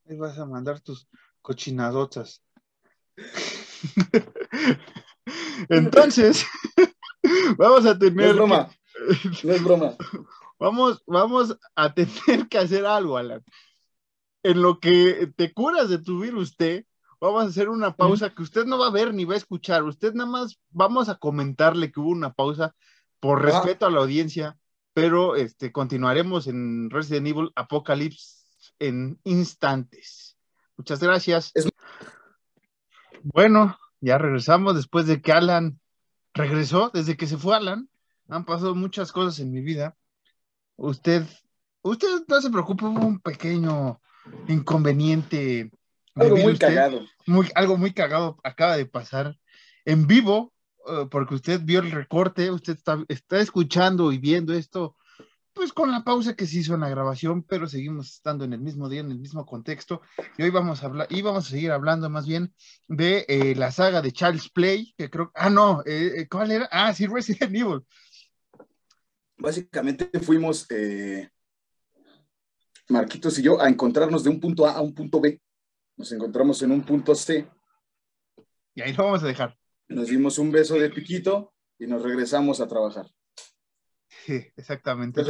Ahí vas a mandar tus cochinadotas. Entonces, vamos a terminar. No es broma. No es broma. vamos, vamos a tener que hacer algo, Alan. En lo que te curas de tu virus T, vamos a hacer una pausa que usted no va a ver ni va a escuchar. Usted nada más vamos a comentarle que hubo una pausa por respeto a la audiencia, pero este, continuaremos en Resident Evil Apocalypse en instantes. Muchas gracias. Bueno, ya regresamos después de que Alan regresó, desde que se fue Alan. Han pasado muchas cosas en mi vida. Usted, usted no se preocupe, hubo un pequeño inconveniente. Algo muy cagado. Muy, algo muy cagado acaba de pasar en vivo, eh, porque usted vio el recorte, usted está, está escuchando y viendo esto pues con la pausa que se hizo en la grabación, pero seguimos estando en el mismo día, en el mismo contexto. Y hoy vamos a hablar, y vamos a seguir hablando más bien de eh, la saga de Child's Play, que creo, ah, no, eh, eh, ¿cuál era? Ah, sí, Resident Evil. Básicamente fuimos, Marquitos y yo, a encontrarnos de un punto A a un punto B. Nos encontramos en un punto C. Y ahí lo vamos a dejar. Nos dimos un beso de piquito y nos regresamos a trabajar. Sí, exactamente.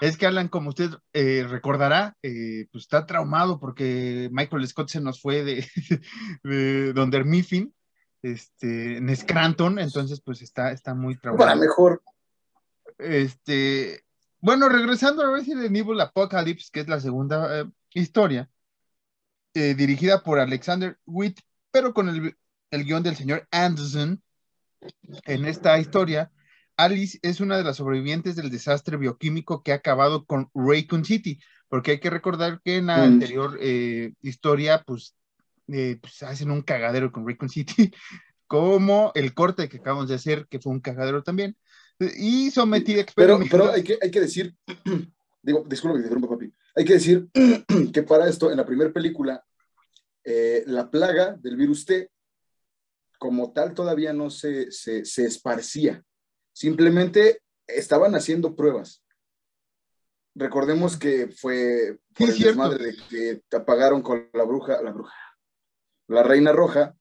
Es que Alan, como usted eh, recordará, eh, pues está traumado porque Michael Scott se nos fue de, de Donder Miffin, este, en Scranton, entonces pues está, está muy traumado. Para mejor. Este, bueno, regresando a Resident Evil Apocalypse, que es la segunda eh, historia, dirigida por Alexander Witt, pero con el, el guion del señor Anderson. En esta historia, Alice es una de las sobrevivientes del desastre bioquímico que ha acabado con Raycon City, porque hay que recordar que en la mm. anterior eh, historia, pues, eh, pues, hacen un cagadero con Raycon City, como el corte que acabamos de hacer, que fue un cagadero también, y sometida Pero, pero hay, que, hay que decir, digo, disculpa que te papi, hay que decir que para esto, en la primera película, eh, la plaga del virus T, como tal, todavía no se, se, se esparcía. Simplemente estaban haciendo pruebas. Recordemos que fue por el desmadre de que te apagaron con la bruja, la bruja, la reina roja,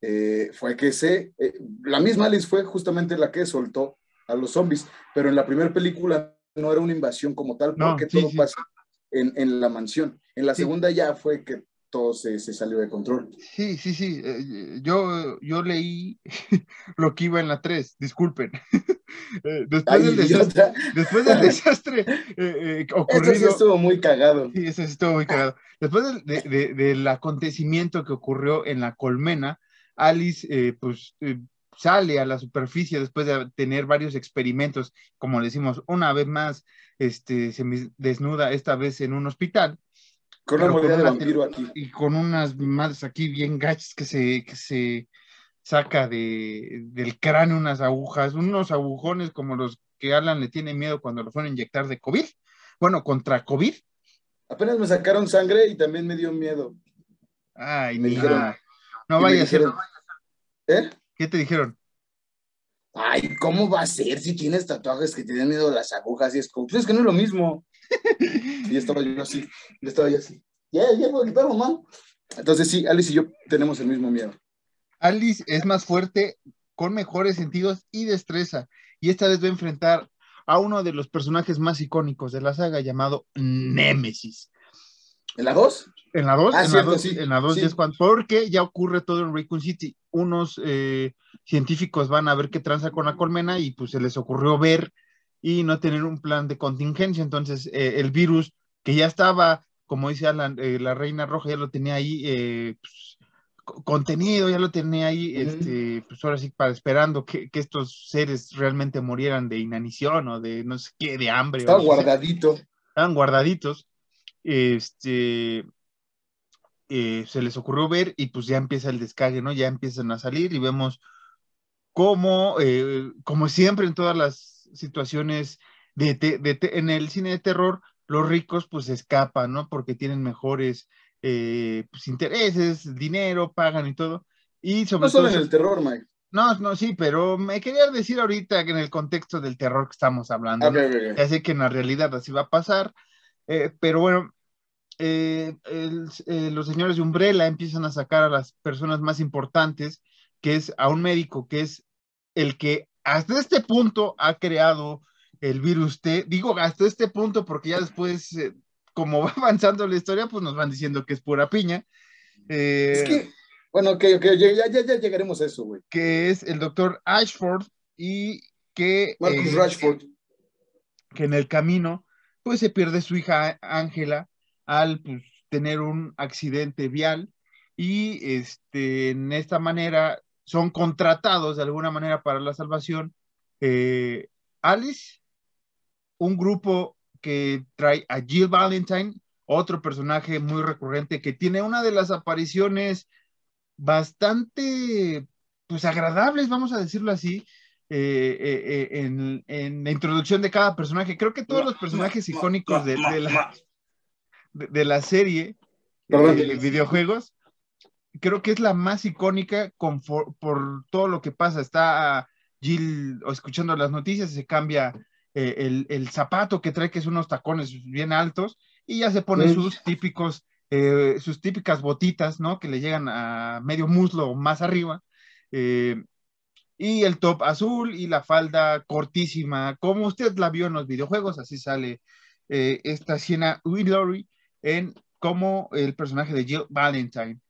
eh, fue que se, eh, la misma Alice fue justamente la que soltó a los zombies, pero en la primera película no era una invasión como tal, porque todo pasa en, en, la mansión. En la segunda ya fue que todo se, salió de control. Sí, sí, sí. Eh, yo, yo leí lo que iba en la 3, disculpen. Eh, después, del desastre, después, del desastre, eh, ocurrido. Eso sí estuvo muy cagado. Sí, eso sí estuvo muy cagado. Después del, acontecimiento que ocurrió en la colmena, Alice, pues. Sale a la superficie después de tener varios experimentos, como decimos, una vez más, este, se desnuda esta vez en un hospital, con una de vampiro aquí. Y con unas madres aquí bien gachas que se, que se saca de, del cráneo unas agujas, unos agujones como los que Alan le tiene miedo cuando lo fueron a inyectar de COVID. Bueno, contra COVID. Apenas me sacaron sangre y también me dio miedo. Ay, me dijeron, no vaya a ser. ¿Eh? ¿Qué te dijeron? Ay, ¿cómo va a ser si tienes tatuajes que tienen miedo a las agujas? Y es como, pues es que no es lo mismo y estaba yo así, y estaba yo así. Ya, ya puedo quitarlo, man. Entonces sí, Alice y yo tenemos el mismo miedo. Alice es más fuerte, con mejores sentidos y destreza, y esta vez va a enfrentar a uno de los personajes más icónicos de la saga llamado Nemesis. ¿En la 2? En la 2, ah, en, la 2 sí, en la 2 es cuando, porque ya ocurre todo en Raccoon City. Unos eh, científicos van a ver qué tranza con la colmena y pues se les ocurrió ver y no tener un plan de contingencia. Entonces, eh, el virus que ya estaba, como dice eh, la Reina Roja, ya lo tenía ahí eh, pues, contenido, ya lo tenía ahí, este, pues ahora sí, para esperando que, estos seres realmente murieran de inanición o de no sé qué, de hambre. Estaban guardaditos. Estaban guardaditos. Este, se les ocurrió ver y pues ya empieza el descargue, ¿no? Ya empiezan a salir y vemos cómo, como siempre en todas las situaciones de, de, en el cine de terror, los ricos pues escapan, ¿no? Porque tienen mejores eh, pues, intereses, dinero, pagan y todo. Y sobre no solo en el terror, Mike. No, no, sí, pero me quería decir ahorita que en el contexto del terror que estamos hablando, ya sé que en la realidad así va a pasar, eh, pero bueno, eh, los señores de Umbrella empiezan a sacar a las personas más importantes, que es a un médico que es el que hasta este punto ha creado el virus T. Digo hasta este punto porque ya después, eh, como va avanzando la historia, pues nos van diciendo que es pura piña. Eh, es que, bueno, ok, ok, ya, ya, ya llegaremos a eso, güey. Que es el doctor Ashford y que... Marcus eh, Rashford. Que en el camino, pues se pierde su hija Ángela al pues, tener un accidente vial y este, en esta manera son contratados de alguna manera para la salvación. Eh, Alice, un grupo que trae a Jill Valentine, otro personaje muy recurrente que tiene una de las apariciones bastante, pues agradables, vamos a decirlo así, eh, eh, en, la introducción de cada personaje. Creo que todos los personajes icónicos de, la, de, la serie de videojuegos creo que es la más icónica por todo lo que pasa. Está Jill escuchando las noticias, se cambia eh, el, zapato que trae, que es unos tacones bien altos, y ya se pone sus típicos, eh, sus típicas botitas, ¿no? Que le llegan a medio muslo más arriba. Eh, y el top azul y la falda cortísima, como usted la vio en los videojuegos, así sale esta Siena Willory en como el personaje de Jill Valentine.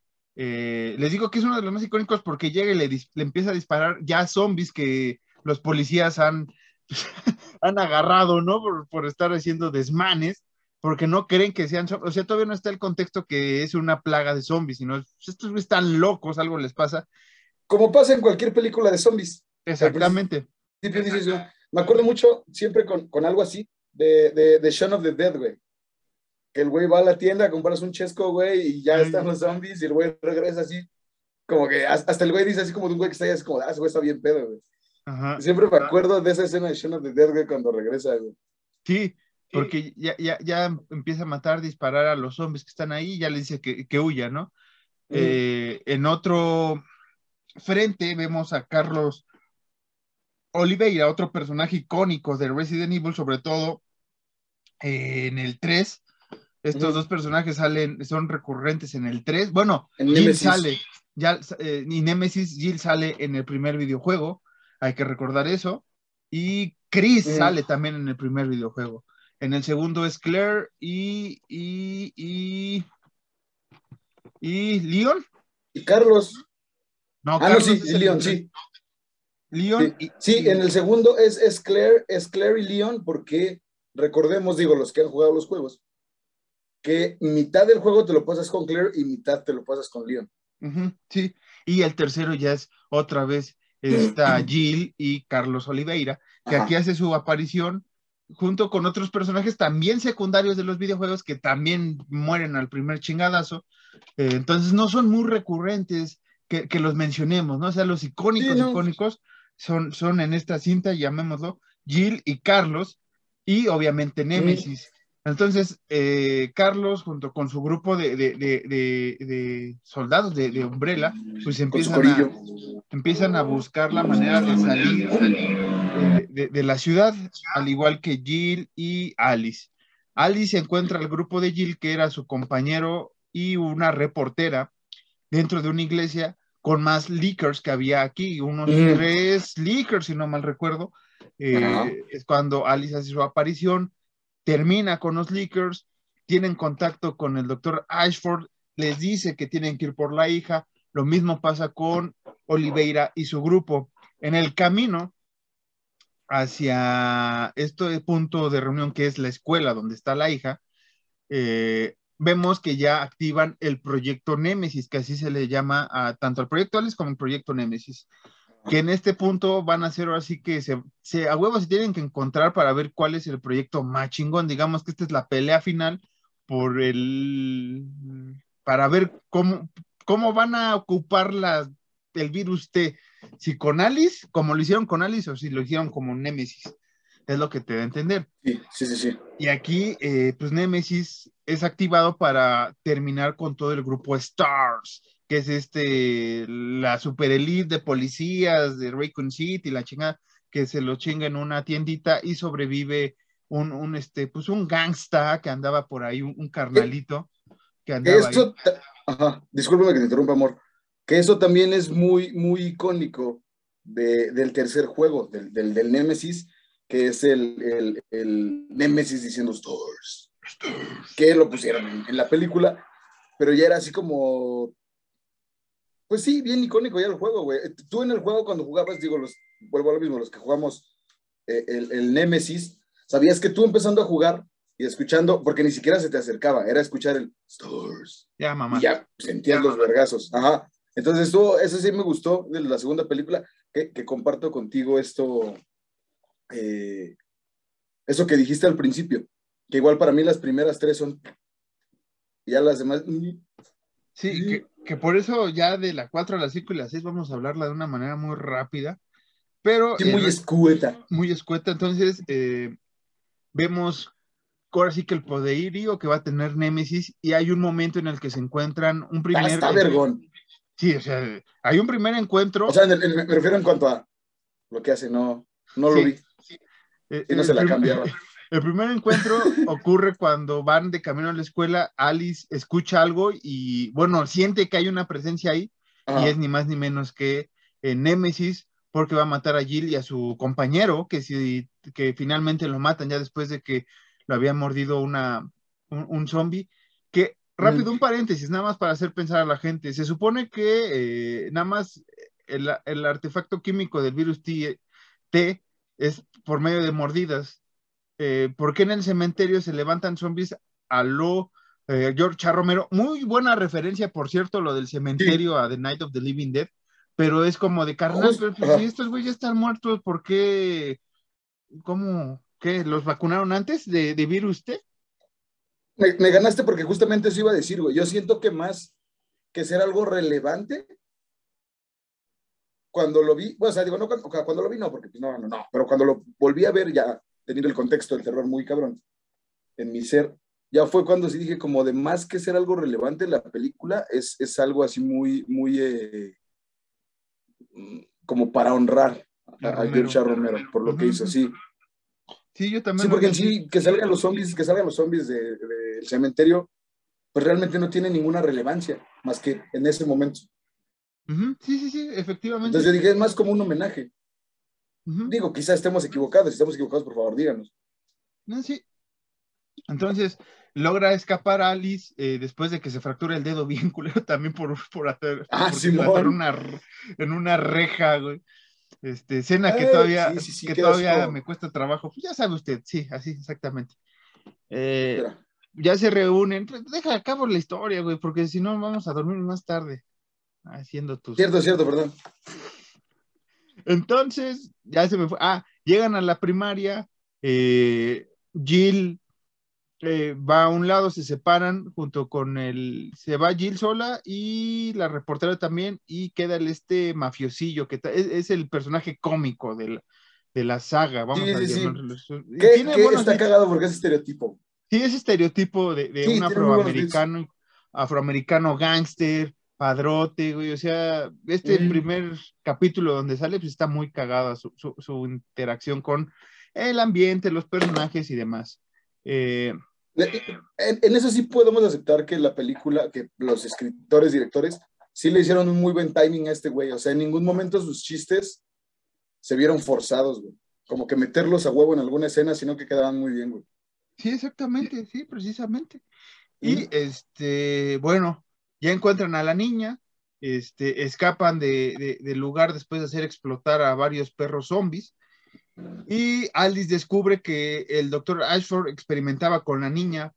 Eh, les digo que es uno de los más icónicos porque llega y le, empieza a disparar ya zombies que los policías han, han agarrado, ¿no? Por, estar haciendo desmanes, porque no creen que sean zombies. O sea, todavía no está el contexto que es una plaga de zombies, sino estos están locos, algo les pasa. Como pasa en cualquier película de zombies. Exactamente. Me acuerdo mucho siempre con, algo así de, de, de Shaun of the Dead, güey que el güey va a la tienda, compras un chesco, güey, y ya están los zombies, y el güey regresa así, como que hasta el güey dice así como de un güey que está ahí, así como, ah, ese güey está bien pedo, güey. Siempre me acuerdo de esa escena de Shaun of the Dead, güey, cuando regresa, güey. Sí, porque ya, ya, ya, empieza a matar, disparar a los zombies que están ahí, y ya le dice que, que huya, ¿no? Eh, en otro frente vemos a Carlos Oliveira, otro personaje icónico de Resident Evil, sobre todo eh, en el 3, estos dos personajes salen, son recurrentes en el 3. Bueno, Jill sale, ya, eh, y Nemesis, Jill sale en el primer videojuego, hay que recordar eso. Y Chris sale también en el primer videojuego. En el segundo es Claire y. y. y. y Leon. Y Carlos. No, ah, no, sí, Leon, sí. Leon. Sí, en el segundo es, es, Claire, es Claire y Leon, porque recordemos, digo, los que han jugado los juegos, que mitad del juego te lo pasas con Claire y mitad te lo pasas con Leon. sí, y el tercero ya es otra vez está Jill y Carlos Oliveira, que aquí hace su aparición junto con otros personajes también secundarios de los videojuegos que también mueren al primer chingadazo. Eh, entonces no son muy recurrentes que, los mencionemos, ¿no? O sea, los icónicos, icónicos son, son en esta cinta, llamémoslo, Jill y Carlos, y obviamente Nemesis. Entonces, eh, Carlos, junto con su grupo de, soldados de, Umbrella, pues empiezan a, empiezan a buscar la manera de salir de, la ciudad, al igual que Jill y Alice. Alice encuentra al grupo de Jill, que era su compañero y una reportera, dentro de una iglesia con más leakers que había aquí, unos mm. tres leakers, si no mal recuerdo. Eh, es cuando Alice hace su aparición termina con los Lakers, tienen contacto con el doctor Ashford, les dice que tienen que ir por la hija, lo mismo pasa con Oliveira y su grupo. En el camino hacia este punto de reunión que es la escuela donde está la hija, eh, vemos que ya activan el proyecto Némesis, que así se le llama a tanto al proyecto Alice como al proyecto Némesis que en este punto van a ser así que se, a huevos se tienen que encontrar para ver cuál es el proyecto más chingón. Digamos que esta es la pelea final por el para ver cómo, cómo van a ocupar la, el virus T, si con Alice, como lo hicieron con Alice, o si lo hicieron como Nemesis. Es lo que te da a entender. Sí, sí, sí. sí. Y aquí, eh, pues Nemesis es activado para terminar con todo el grupo Stars que es este, la super elite de policías de Raycon City, la chingada, que se lo chinga en una tiendita y sobrevive un, un este, pues un gangsta que andaba por ahí, un, carnalito que andaba Esto, Ajá, discúlpame que te interrumpa, amor, que eso también es muy, muy icónico de, del tercer juego, del, del, del Nemesis, que es el, el, el Nemesis diciendo Stars, que lo pusieron en, en, la película, pero ya era así como, pues sí, bien icónico ya el juego, güey. Tú en el juego cuando jugabas, digo, los, vuelvo a lo mismo, los que jugamos eh, el, el Nemesis, sabías que tú empezando a jugar y escuchando, porque ni siquiera se te acercaba, era escuchar el Stars. Ya, mamá. Y ya sentías los vergazos. Ajá. Entonces, eso, eso sí me gustó de la segunda película, que, que comparto contigo esto, eh, eso que dijiste al principio, que igual para mí las primeras tres son, ya las demás... Sí, que, que por eso ya de la 4 a la 5 y la 6 vamos a hablarla de una manera muy rápida, pero... Sí, muy eh, escueta. Muy escueta, entonces eh, vemos ahora sí que el poderío que va a tener Némesis y hay un momento en el que se encuentran un primer... Ah, está vergón. Sí, o sea, hay un primer encuentro. O sea, en el, en, me refiero en cuanto a lo que hace, no, no lo vi. Eh, no el se la prim- cambiaba. El primer encuentro ocurre cuando van de camino a la escuela, Alice escucha algo y, bueno, siente que hay una presencia ahí Ajá. y es ni más ni menos que eh, Némesis porque va a matar a Jill y a su compañero, que, si, que finalmente lo matan ya después de que lo había mordido una, un, un zombie. Que, rápido, un paréntesis, nada más para hacer pensar a la gente. Se supone que eh, nada más el, el artefacto químico del virus T, T es por medio de mordidas. Eh, ¿Por qué en el cementerio se levantan zombies a lo eh, George A. Romero? Muy buena referencia, por cierto, lo del cementerio a The Night of the Living Dead, pero es como de carnal, pero pues, si estos güeyes ya están muertos, ¿por qué? ¿Cómo? ¿Qué? ¿Los vacunaron antes de, de virus T? Me, me ganaste porque justamente eso iba a decir, güey. Yo siento que más que ser algo relevante, cuando lo vi, bueno, o sea, digo, no, cuando, cuando lo vi, no, porque pues, no, no, no, pero cuando lo volví a ver, ya teniendo el contexto del terror muy cabrón en mi ser, ya fue cuando sí dije, como de más que ser algo relevante en la película, es, es algo así muy, muy, eh, como para honrar a, a Romero. George. Romero por lo que Ujú. hizo, sí. Sí, yo también. Sí, porque en sí, que salgan los zombies, que salgan los zombies del de, del cementerio, pues realmente no tiene ninguna relevancia, más que en ese momento. Sí, sí, sí, efectivamente. Entonces yo dije, es más como un homenaje. Digo, quizás estemos equivocados, si estamos equivocados, por favor, díganos. No, sí. Entonces, logra escapar Alice eh, después de que se fractura el dedo bien culero también por, por atar, Ah, por una, en una reja, güey. Este, escena que Eh, todavía, sí, sí, sí, que todavía me cuesta trabajo. Pues ya sabe usted, sí, así exactamente. Eh, ya se reúnen. Pues, Deja a cabo la historia, güey, porque si no vamos a dormir más tarde haciendo tus. Cierto, cierto, perdón. Entonces, ya se me fue. Ah, llegan a la primaria. eh, Jill eh, va a un lado, se separan junto con el. Se va Jill sola y la reportera también. Y queda el este mafiosillo que es, es el personaje cómico de la, de la saga. Vamos Sí, a sí, ¿Qué, tiene qué está cagado porque es estereotipo? Sí, ese estereotipo de, de un afroamericano, afroamericano gángster, padrote, güey. O sea, este Mm. primer capítulo donde sale, pues está muy cagada su, su- su interacción con el ambiente, los personajes y demás. Eh, En, en eso sí podemos aceptar que la película, que los escritores, directores, sí le hicieron un muy buen timing a este güey. O sea, en ningún momento sus chistes se vieron forzados, güey. Como que meterlos a huevo en alguna escena, sino que quedaban muy bien, güey. sí, exactamente, sí, precisamente. Y Mm. este, bueno, ya encuentran a la niña, este, escapan de, de- del lugar después de hacer explotar a varios perros zombies. Y Alice descubre que el doctor Ashford experimentaba con la niña,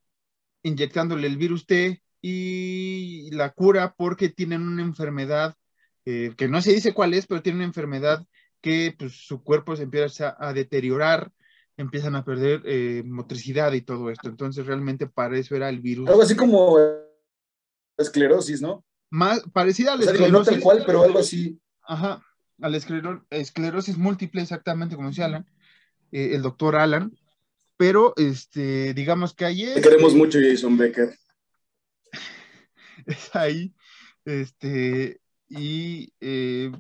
inyectándole el virus T y la cura porque tienen una enfermedad eh, que no se dice cuál es, pero tiene una enfermedad que pues, su cuerpo se empieza a deteriorar, empiezan a perder eh, motricidad y todo esto. Entonces realmente para eso era el virus. Algo así como esclerosis, ¿no? Más parecida a O la digo, no tal esclerosis. cual, pero algo así. Ajá, a la esclero- esclerosis múltiple, exactamente como decía Alan, eh, el doctor Alan, pero este, digamos que ahí Te queremos mucho, Jason Becker. es ahí, este, y eh,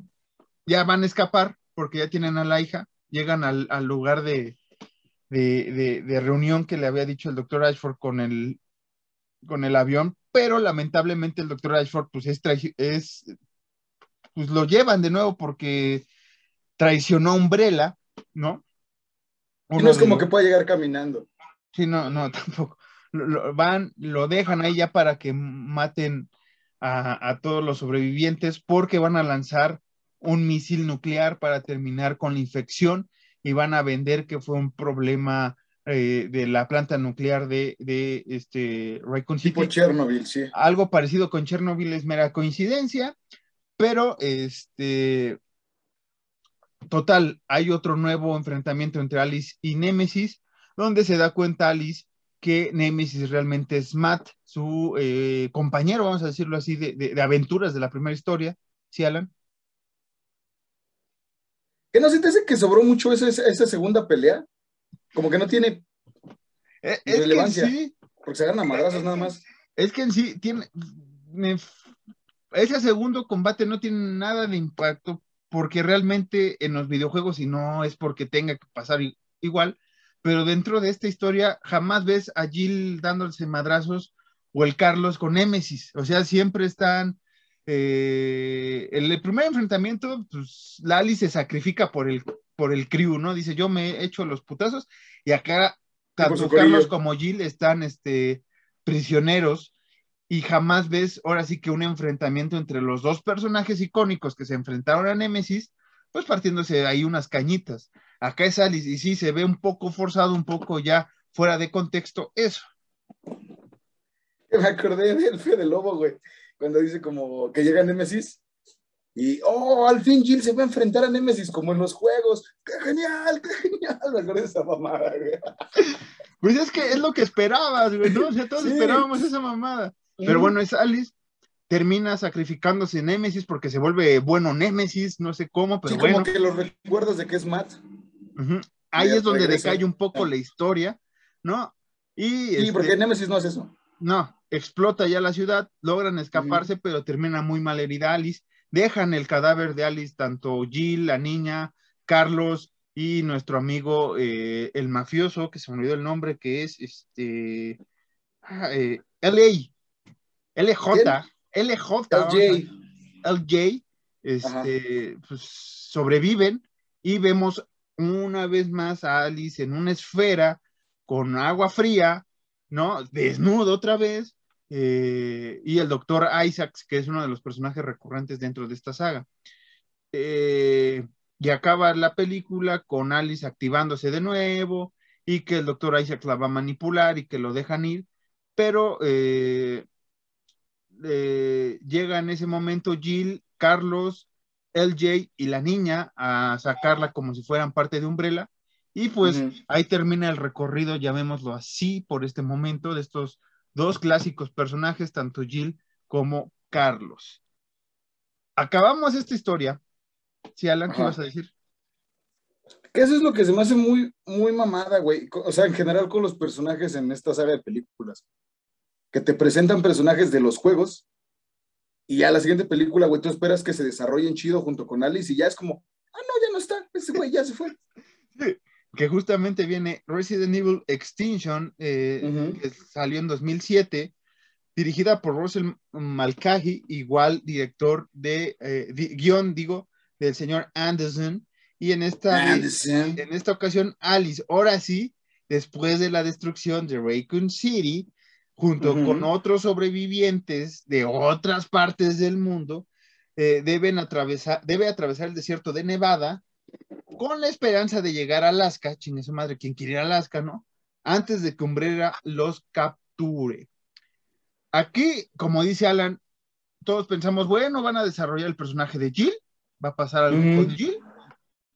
ya van a escapar porque ya tienen a la hija, llegan al, al lugar de, de, de- de reunión que le había dicho el doctor Ashford con el, con el avión, pero lamentablemente el doctor Ashford pues es, es pues lo llevan de nuevo porque traicionó a Umbrella, ¿no? no es como que pueda llegar caminando. Sí, no, no, tampoco. van, lo dejan ahí ya para que maten a, todos los sobrevivientes porque van a lanzar un misil nuclear para terminar con la infección y van a vender que fue un problema eh, de la planta nuclear de, de este City. Chernobyl, sí. Algo parecido con Chernobyl es mera coincidencia, pero este total, hay otro nuevo enfrentamiento entre Alice y Nemesis, donde se da cuenta Alice que Nemesis realmente es Matt, su eh, compañero, vamos a decirlo así, de, aventuras de la primera historia. ¿Sí, Alan? ¿Qué no se te hace que sobró mucho esa, esa segunda pelea? Como que no tiene eh, relevancia. sí, porque se agarran a madrazos nada más. Es que en sí tiene. ese segundo combate no tiene nada de impacto porque realmente en los videojuegos, y no es porque tenga que pasar igual, pero dentro de esta historia jamás ves a Jill dándose madrazos o el Carlos con Némesis, o sea, siempre están... Eh, el, primer enfrentamiento, pues Lali se sacrifica por el, por el crew, ¿no? Dice, yo me he hecho los putazos y acá tanto Carlos como Jill están este, prisioneros y jamás ves ahora sí que un enfrentamiento entre los dos personajes icónicos que se enfrentaron a Némesis, pues partiéndose ahí unas cañitas. Acá es Alice y sí se ve un poco forzado, un poco ya fuera de contexto eso. Me acordé del Feo de Lobo, güey, cuando dice como que llega Nemesis y, oh, al fin Jill se va a enfrentar a Nemesis como en los juegos. ¡Qué genial, qué genial! Me acordé de esa mamada, güey. Pues es que es lo que esperabas, güey, ¿no? O sea, todos esperábamos esa mamada. Pero bueno, es Alice termina sacrificándose Némesis porque se vuelve bueno Némesis, no sé cómo, pero sí, como que los recuerdos de que es Matt. Ahí es donde decae un poco la historia, ¿no? Y, sí, este, porque Nemesis no es eso. No, explota ya la ciudad, logran escaparse, pero termina muy mal herida Alice. Dejan el cadáver de Alice, tanto Jill, la niña, Carlos y nuestro amigo eh, el mafioso, que se me olvidó el nombre, que es este ah, eh, LA, LJ, LJ, LJ, LJ este, pues, sobreviven y vemos una vez más a Alice en una esfera con agua fría, ¿no? Desnudo otra vez, eh, y el doctor Isaacs, que es uno de los personajes recurrentes dentro de esta saga. Eh, y acaba la película con Alice activándose de nuevo y que el doctor Isaacs la va a manipular y que lo dejan ir, pero eh, llega en ese momento Jill, Carlos, LJ y la niña a sacarla como si fueran parte de Umbrella. Y pues ahí termina el recorrido, llamémoslo así, por este momento, de estos dos clásicos personajes, tanto Jill como Carlos. Acabamos esta historia. Sí, Alan, ¿qué vas a decir? Que eso es lo que se me hace muy, muy mamada, güey. O sea, en general con los personajes en esta saga de películas. Que te presentan personajes de los juegos y ya la siguiente película, güey, tú esperas que se desarrollen chido junto con Alice y ya es como, ah, no, ya no está, ese güey ya se fue. Que justamente viene Resident Evil Extinction, eh, que salió en 2007, dirigida por Russell Malkahi, igual director de, eh, guion, digo, del señor Anderson. Y en esta, en esta ocasión, Alice, ahora sí, después de la destrucción de Raccoon City, junto con otros sobrevivientes de otras partes del mundo, eh, deben atravesar, debe atravesar el desierto de Nevada con la esperanza de llegar a Alaska, chingue su madre, quien quiere ir a Alaska, ¿no? Antes de que Umbrella los capture. Aquí, como dice Alan, todos pensamos, bueno, van a desarrollar el personaje de Jill, va a pasar algo con Jill.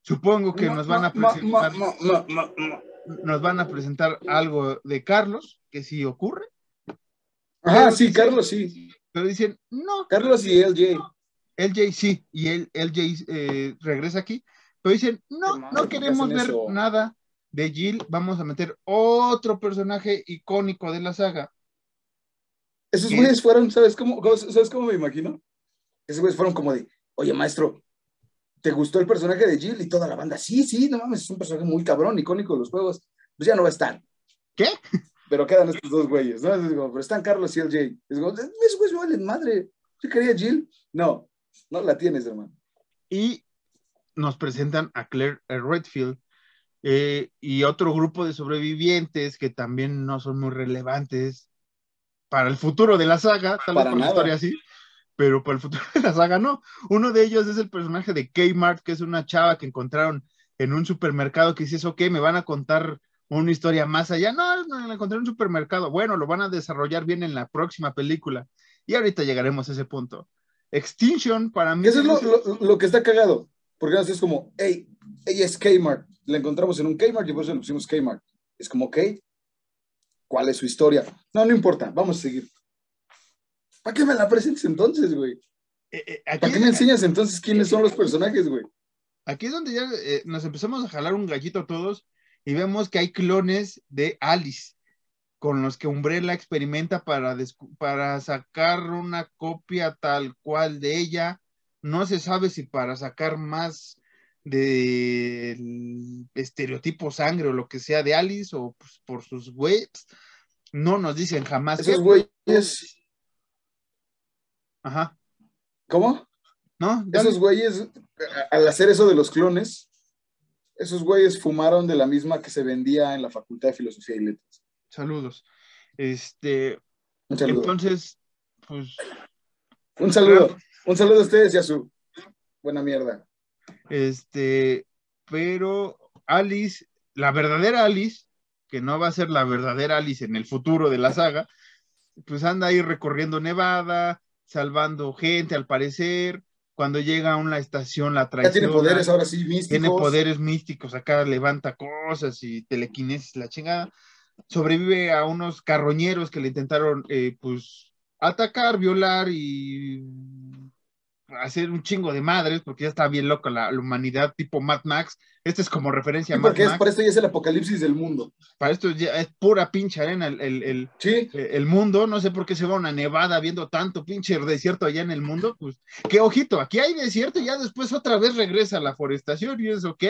Supongo que nos van a presentar, nos van a presentar algo de Carlos, que sí ocurre. Ah, sí, Carlos sí. Pero dicen, no. Carlos y LJ. LJ sí, y el LJ eh, regresa aquí. Pero dicen, no, no queremos ver nada de Jill, vamos a meter otro personaje icónico de la saga. Esos güeyes fueron, ¿sabes cómo, ¿sabes cómo me imagino? Esos güeyes fueron como de, oye, maestro, ¿te gustó el personaje de Jill? Y toda la banda, sí, sí, no mames, es un personaje muy cabrón, icónico de los juegos. Pues ya no va a estar. ¿Qué? pero quedan estos dos güeyes, ¿no? Es como, pero están Carlos y el Jay. Es como, esos güeyes valen madre. ¿Qué quería Jill? No, no la tienes, hermano. Y nos presentan a Claire Redfield, eh, y otro grupo de sobrevivientes que también no son muy relevantes para el futuro de la saga, tal vez por la historia así, pero para el futuro de la saga no. Uno de ellos es el personaje de Kmart, que es una chava que encontraron en un supermercado que dices, ok, me van a contar una historia más allá. No, no, la encontré en un supermercado. Bueno, lo van a desarrollar bien en la próxima película. Y ahorita llegaremos a ese punto. Extinction, para mí. Eso es lo, que está cagado. Porque es como, hey, ella es Kmart. La encontramos en un Kmart y por eso le pusimos Kmart. Es como, ok, ¿cuál es su historia? No, no importa, vamos a seguir. ¿Para qué me la presentes entonces, güey? Eh, eh, ¿Para qué me enseñas entonces quiénes son los personajes, güey? Aquí es donde ya eh, nos empezamos a jalar un gallito todos y vemos que hay clones de Alice con los que Umbrella experimenta para, para sacar una copia tal cual de ella. No se sabe si para sacar más del estereotipo sangre o lo que sea de Alice o pues, por sus webs. No nos dicen jamás. Esos güeyes. Ajá. ¿Cómo? ¿No? Esos güeyes, al hacer eso de los clones, esos güeyes fumaron de la misma que se vendía en la Facultad de Filosofía y Letras. Saludos. Este. Un saludo. Entonces, pues. Un saludo. Un saludo a ustedes y a su buena mierda. Este, pero Alice, la verdadera Alice, que no va a ser la verdadera Alice en el futuro de la saga, pues anda ahí recorriendo Nevada, salvando gente al parecer, cuando llega a una estación la traiciona. Ya tiene poderes ahora sí místicos. Tiene poderes místicos, acá levanta cosas y telequinesis, la chingada. Sobrevive a unos carroñeros que le intentaron, eh, pues, atacar, violar y hacer un chingo de madres, porque ya está bien loca la, humanidad, tipo Mad Max. Este es como referencia a Mad Max. para esto ya es el apocalipsis del mundo. Para esto ya es pura pinche arena el, el, el, ¿Sí? el, mundo. No sé por qué se va una nevada viendo tanto pinche desierto allá en el mundo. Pues, qué ojito, aquí hay desierto y ya después otra vez regresa la forestación y es ok.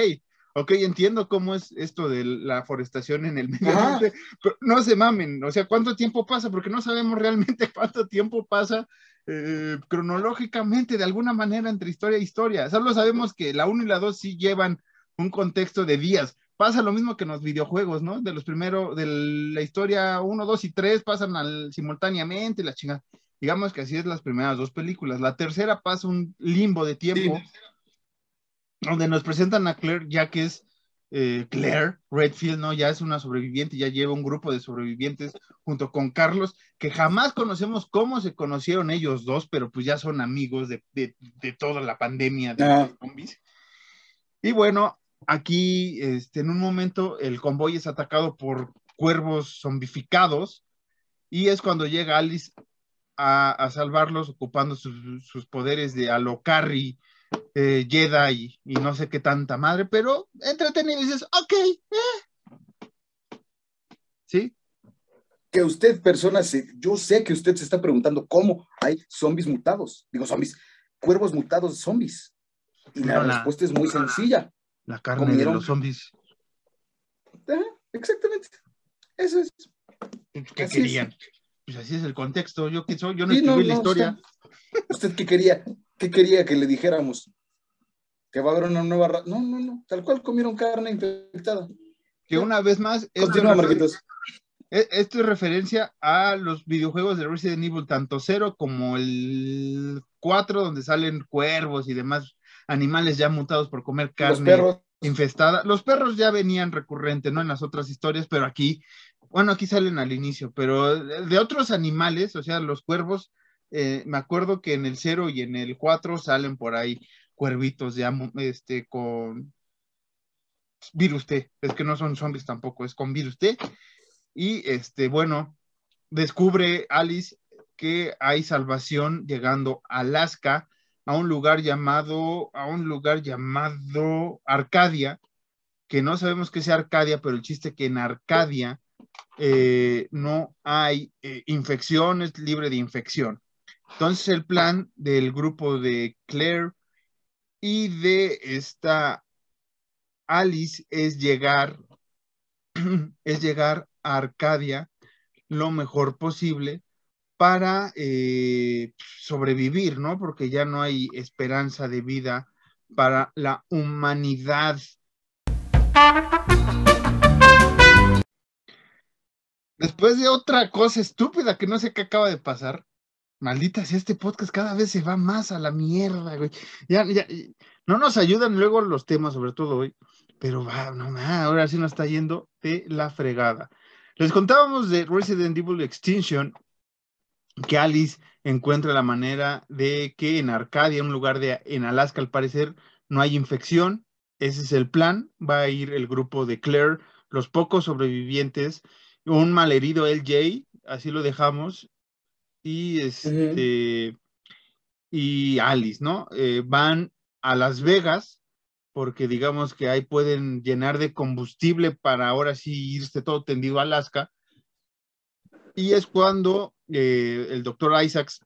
Ok, entiendo cómo es esto de la forestación en el medio ambiente, pero no se mamen, o sea, ¿cuánto tiempo pasa? Porque no sabemos realmente cuánto tiempo pasa eh, cronológicamente, de alguna manera, entre historia e historia. Solo sabemos que la 1 y la 2 sí llevan un contexto de días. Pasa lo mismo que en los videojuegos, ¿no? De los primeros, de la historia 1, 2 y 3 pasan al, simultáneamente, la chingada. Digamos que así es las primeras dos películas. La tercera pasa un limbo de tiempo donde nos presentan a Claire, ya que es eh, Claire Redfield, ¿no? Ya es una sobreviviente, ya lleva un grupo de sobrevivientes junto con Carlos, que jamás conocemos cómo se conocieron ellos dos, pero pues ya son amigos de, toda la pandemia de ah. zombies. Y bueno, aquí este, en un momento el convoy es atacado por cuervos zombificados y es cuando llega Alice a, salvarlos ocupando sus, sus poderes de Alocarri eh, Jedi y, no sé qué tanta madre, pero entretenido y dices, ok, eh". ¿sí? Que usted, persona, yo sé que usted se está preguntando cómo hay zombies mutados, digo zombies, cuervos mutados zombies. Y la, respuesta es muy sencilla. La carne de los zombies. exactamente. Eso es. ¿Qué querían? Pues así es el contexto. Yo, yo no escribí la historia. ¿Usted qué quería? ¿Qué quería que le dijéramos? Que va a haber una nueva raza. No, no, no. Tal cual comieron carne infectada. Que una vez más. Continúa, Marquitos. E, esto es referencia a los videojuegos de Resident Evil, tanto 0 como el 4, donde salen cuervos y demás animales ya mutados por comer carne infestada. Los perros ya venían recurrente, ¿no? En las otras historias, pero aquí, bueno, aquí salen al inicio, pero de otros animales, o sea, los cuervos eh, me acuerdo que en el 0 y en el 4 salen por ahí cuervitos ya este, con virus T, es que no son zombies tampoco, es con virus T. Y este, bueno, descubre Alice que hay salvación llegando a Alaska, a un lugar llamado, a un lugar llamado Arcadia, que no sabemos qué sea Arcadia, pero el chiste que en Arcadia eh, no hay eh, infecciones, libre de infección. Entonces el plan del grupo de Claire y de esta Alice es llegar, es llegar a Arcadia lo mejor posible para eh, sobrevivir, ¿no? Porque ya no hay esperanza de vida para la humanidad. Después de otra cosa estúpida que no sé qué acaba de pasar, maldita sea este podcast cada vez se va más a la mierda, güey. Ya, ya, no nos ayudan luego los temas, sobre todo hoy, pero va, no, ahora sí nos está yendo de la fregada. Les contábamos de Resident Evil Extinction, que Alice encuentra la manera de que en Arcadia, un lugar de en Alaska al parecer, no hay infección. Ese es el plan. Va a ir el grupo de Claire, los pocos sobrevivientes un malherido LJ, así lo dejamos, y este y Alice, ¿no? Eh, van a Las Vegas porque digamos que ahí pueden llenar de combustible para ahora sí irse todo tendido a Alaska. Y es cuando eh, el doctor Isaacs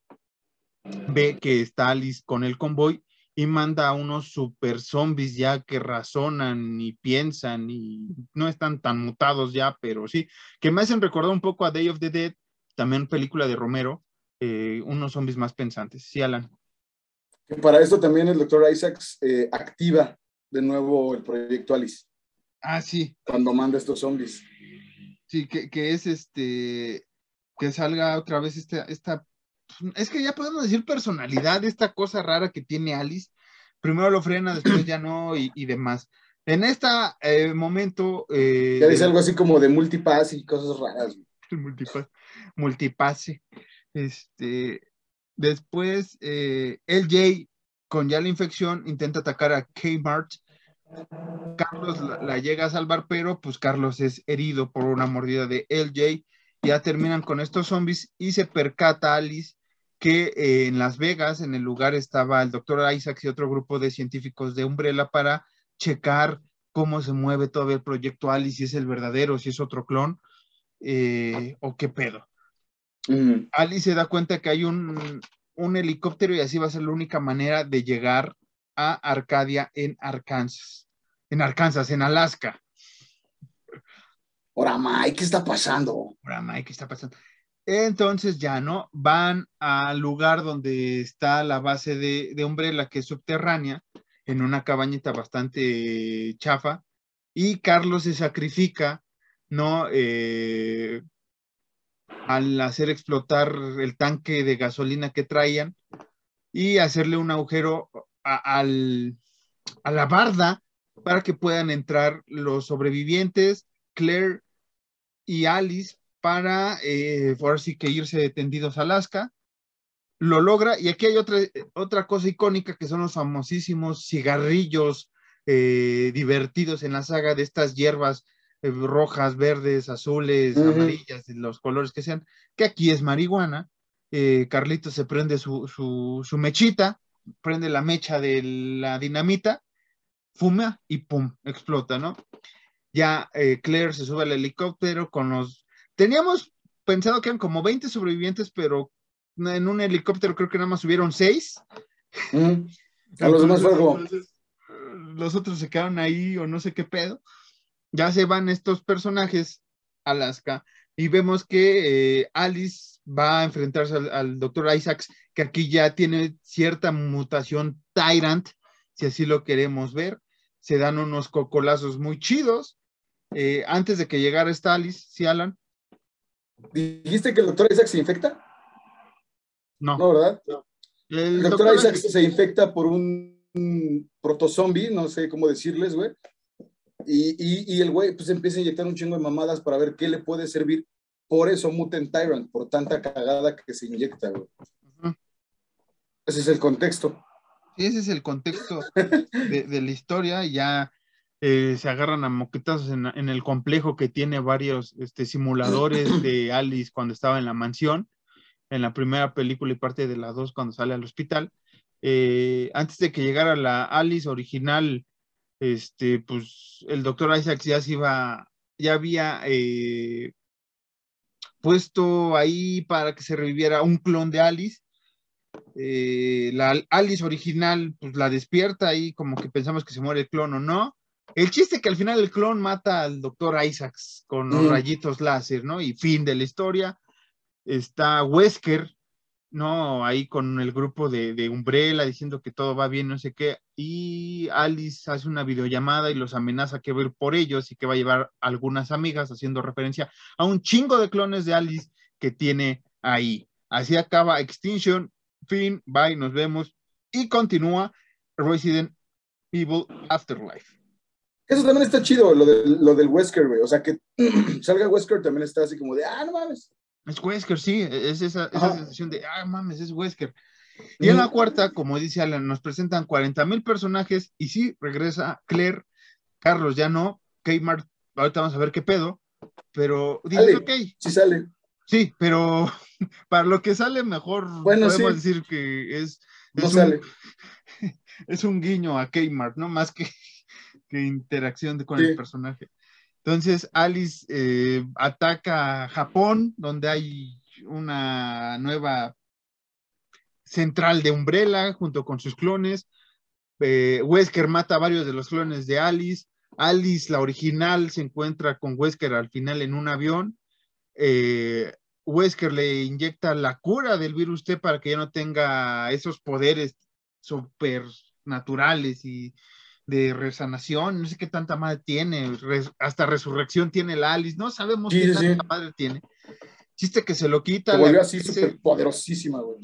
ve que está Alice con el convoy y manda a unos super zombies ya que razonan y piensan y no están tan mutados ya, pero sí, que me hacen recordar un poco a Day of the Dead, también película de Romero, eh, unos zombies más pensantes. Sí, Alan. Para esto también el doctor Isaacs eh, activa de nuevo el proyecto Alice. Ah, sí. Cuando manda estos zombies. Sí, que, que es este, que salga otra vez esta, esta es que ya podemos decir personalidad, esta cosa rara que tiene Alice. Primero lo frena, después ya no y, demás. En este momento... Eh, ya dice algo así como de multipass y cosas raras. multipass, multipase. Este, después, eh, LJ, con ya la infección, intenta atacar a Kmart. Carlos la, llega a salvar, pero pues Carlos es herido por una mordida de LJ. Ya terminan con estos zombies y se percata Alice que eh, en Las Vegas, en el lugar, estaba el doctor Isaacs y otro grupo de científicos de Umbrella para checar cómo se mueve todavía el proyecto Alice, si es el verdadero, si es otro clon, eh, o qué pedo. Alice se da cuenta que hay un, un, helicóptero y así va a ser la única manera de llegar a Arcadia en Arkansas. En Arkansas, en Alaska. Ahora, Mike, ¿qué está pasando? Ahora, Mike, ¿qué está pasando? Entonces ya no, van al lugar donde está la base de, de Umbrella, que es subterránea, en una cabañita bastante chafa, y Carlos se sacrifica, ¿no? Eh, al hacer explotar el tanque de gasolina que traían y hacerle un agujero a, a la barda para que puedan entrar los sobrevivientes, Claire y Alice, para, eh, que irse tendidos a Alaska. Lo logra, y aquí hay otra, otra cosa icónica que son los famosísimos cigarrillos eh, divertidos en la saga de estas hierbas eh, rojas, verdes, azules, amarillas, los colores que sean, que aquí es marihuana. Eh, Carlito se prende su, su, su, mechita, prende la mecha de la dinamita, fuma y pum, explota, ¿no? Ya Claire se sube al helicóptero con los Teníamos pensado que eran como 20 sobrevivientes, pero en un helicóptero creo que nada más subieron 6. A los demás fue Los otros se quedaron ahí o no sé qué pedo. Ya se van estos personajes a Alaska y vemos que eh, Alice va a enfrentarse al, doctor Isaacs, que aquí ya tiene cierta mutación Tyrant, si así lo queremos ver. Se dan unos cocolazos muy chidos. Eh, antes de que llegara esta Alice, ¿sí, Alan? ¿Dijiste que el doctor Isaac se infecta? No. No, ¿verdad? El, doctor, Isaac se infecta por un, protozombie, no sé cómo decirles, güey. Y, y, el güey pues empieza a inyectar un chingo de mamadas para ver qué le puede servir. Por eso Mutant Tyrant, por tanta cagada que se inyecta, güey. Ese es el contexto. Ese es el contexto de, de la historia. Ya eh, se agarran a moquetazos en, el complejo que tiene varios este, simuladores de Alice cuando estaba en la mansión, en la primera película y parte de la dos cuando sale al hospital. Eh, antes de que llegara la Alice original, este, pues el doctor Isaac ya se iba, ya había eh, puesto ahí para que se reviviera un clon de Alice. la Alice original, pues la despierta ahí como que pensamos que se muere el clon o no el chiste que al final el clon mata al doctor Isaacs con los rayitos láser, ¿no? Y fin de la historia. Está Wesker, ¿no? Ahí con el grupo de, de, Umbrella diciendo que todo va bien, no sé qué. Y Alice hace una videollamada y los amenaza que va a ir por ellos y que va a llevar algunas amigas haciendo referencia a un chingo de clones de Alice que tiene ahí. Así acaba Extinction, fin, bye, nos vemos y continúa Resident Evil Afterlife. Eso también está chido, lo, de, lo del Wesker, güey. O sea, que salga Wesker también está así como de, ah, no mames. Es Wesker, sí, es esa, esa sensación de, ah, mames, es Wesker. Y en la cuarta, como dice Alan, nos presentan 40 mil personajes y sí, regresa Claire, Carlos ya no, Kmart, ahorita vamos a ver qué pedo, pero dice, ok. Sí sale. Sí, pero para lo que sale mejor podemos decir que es, es, un, es un guiño a Kmart, ¿no? Más que, que interacción con el personaje. Entonces, Alice eh, ataca a Japón, donde hay una nueva central de Umbrella junto con sus clones. Eh, Wesker mata a varios de los clones de Alice. Alice, la original, se encuentra con Wesker al final en un avión. Eh, Wesker le inyecta la cura del virus T para que ya no tenga esos poderes supernaturales y de resanación, no sé qué tanta madre tiene, hasta resurrección tiene la Alice, no sabemos qué tanta madre tiene. Chiste que se lo quita. Se volvió así súper poderosísima, güey.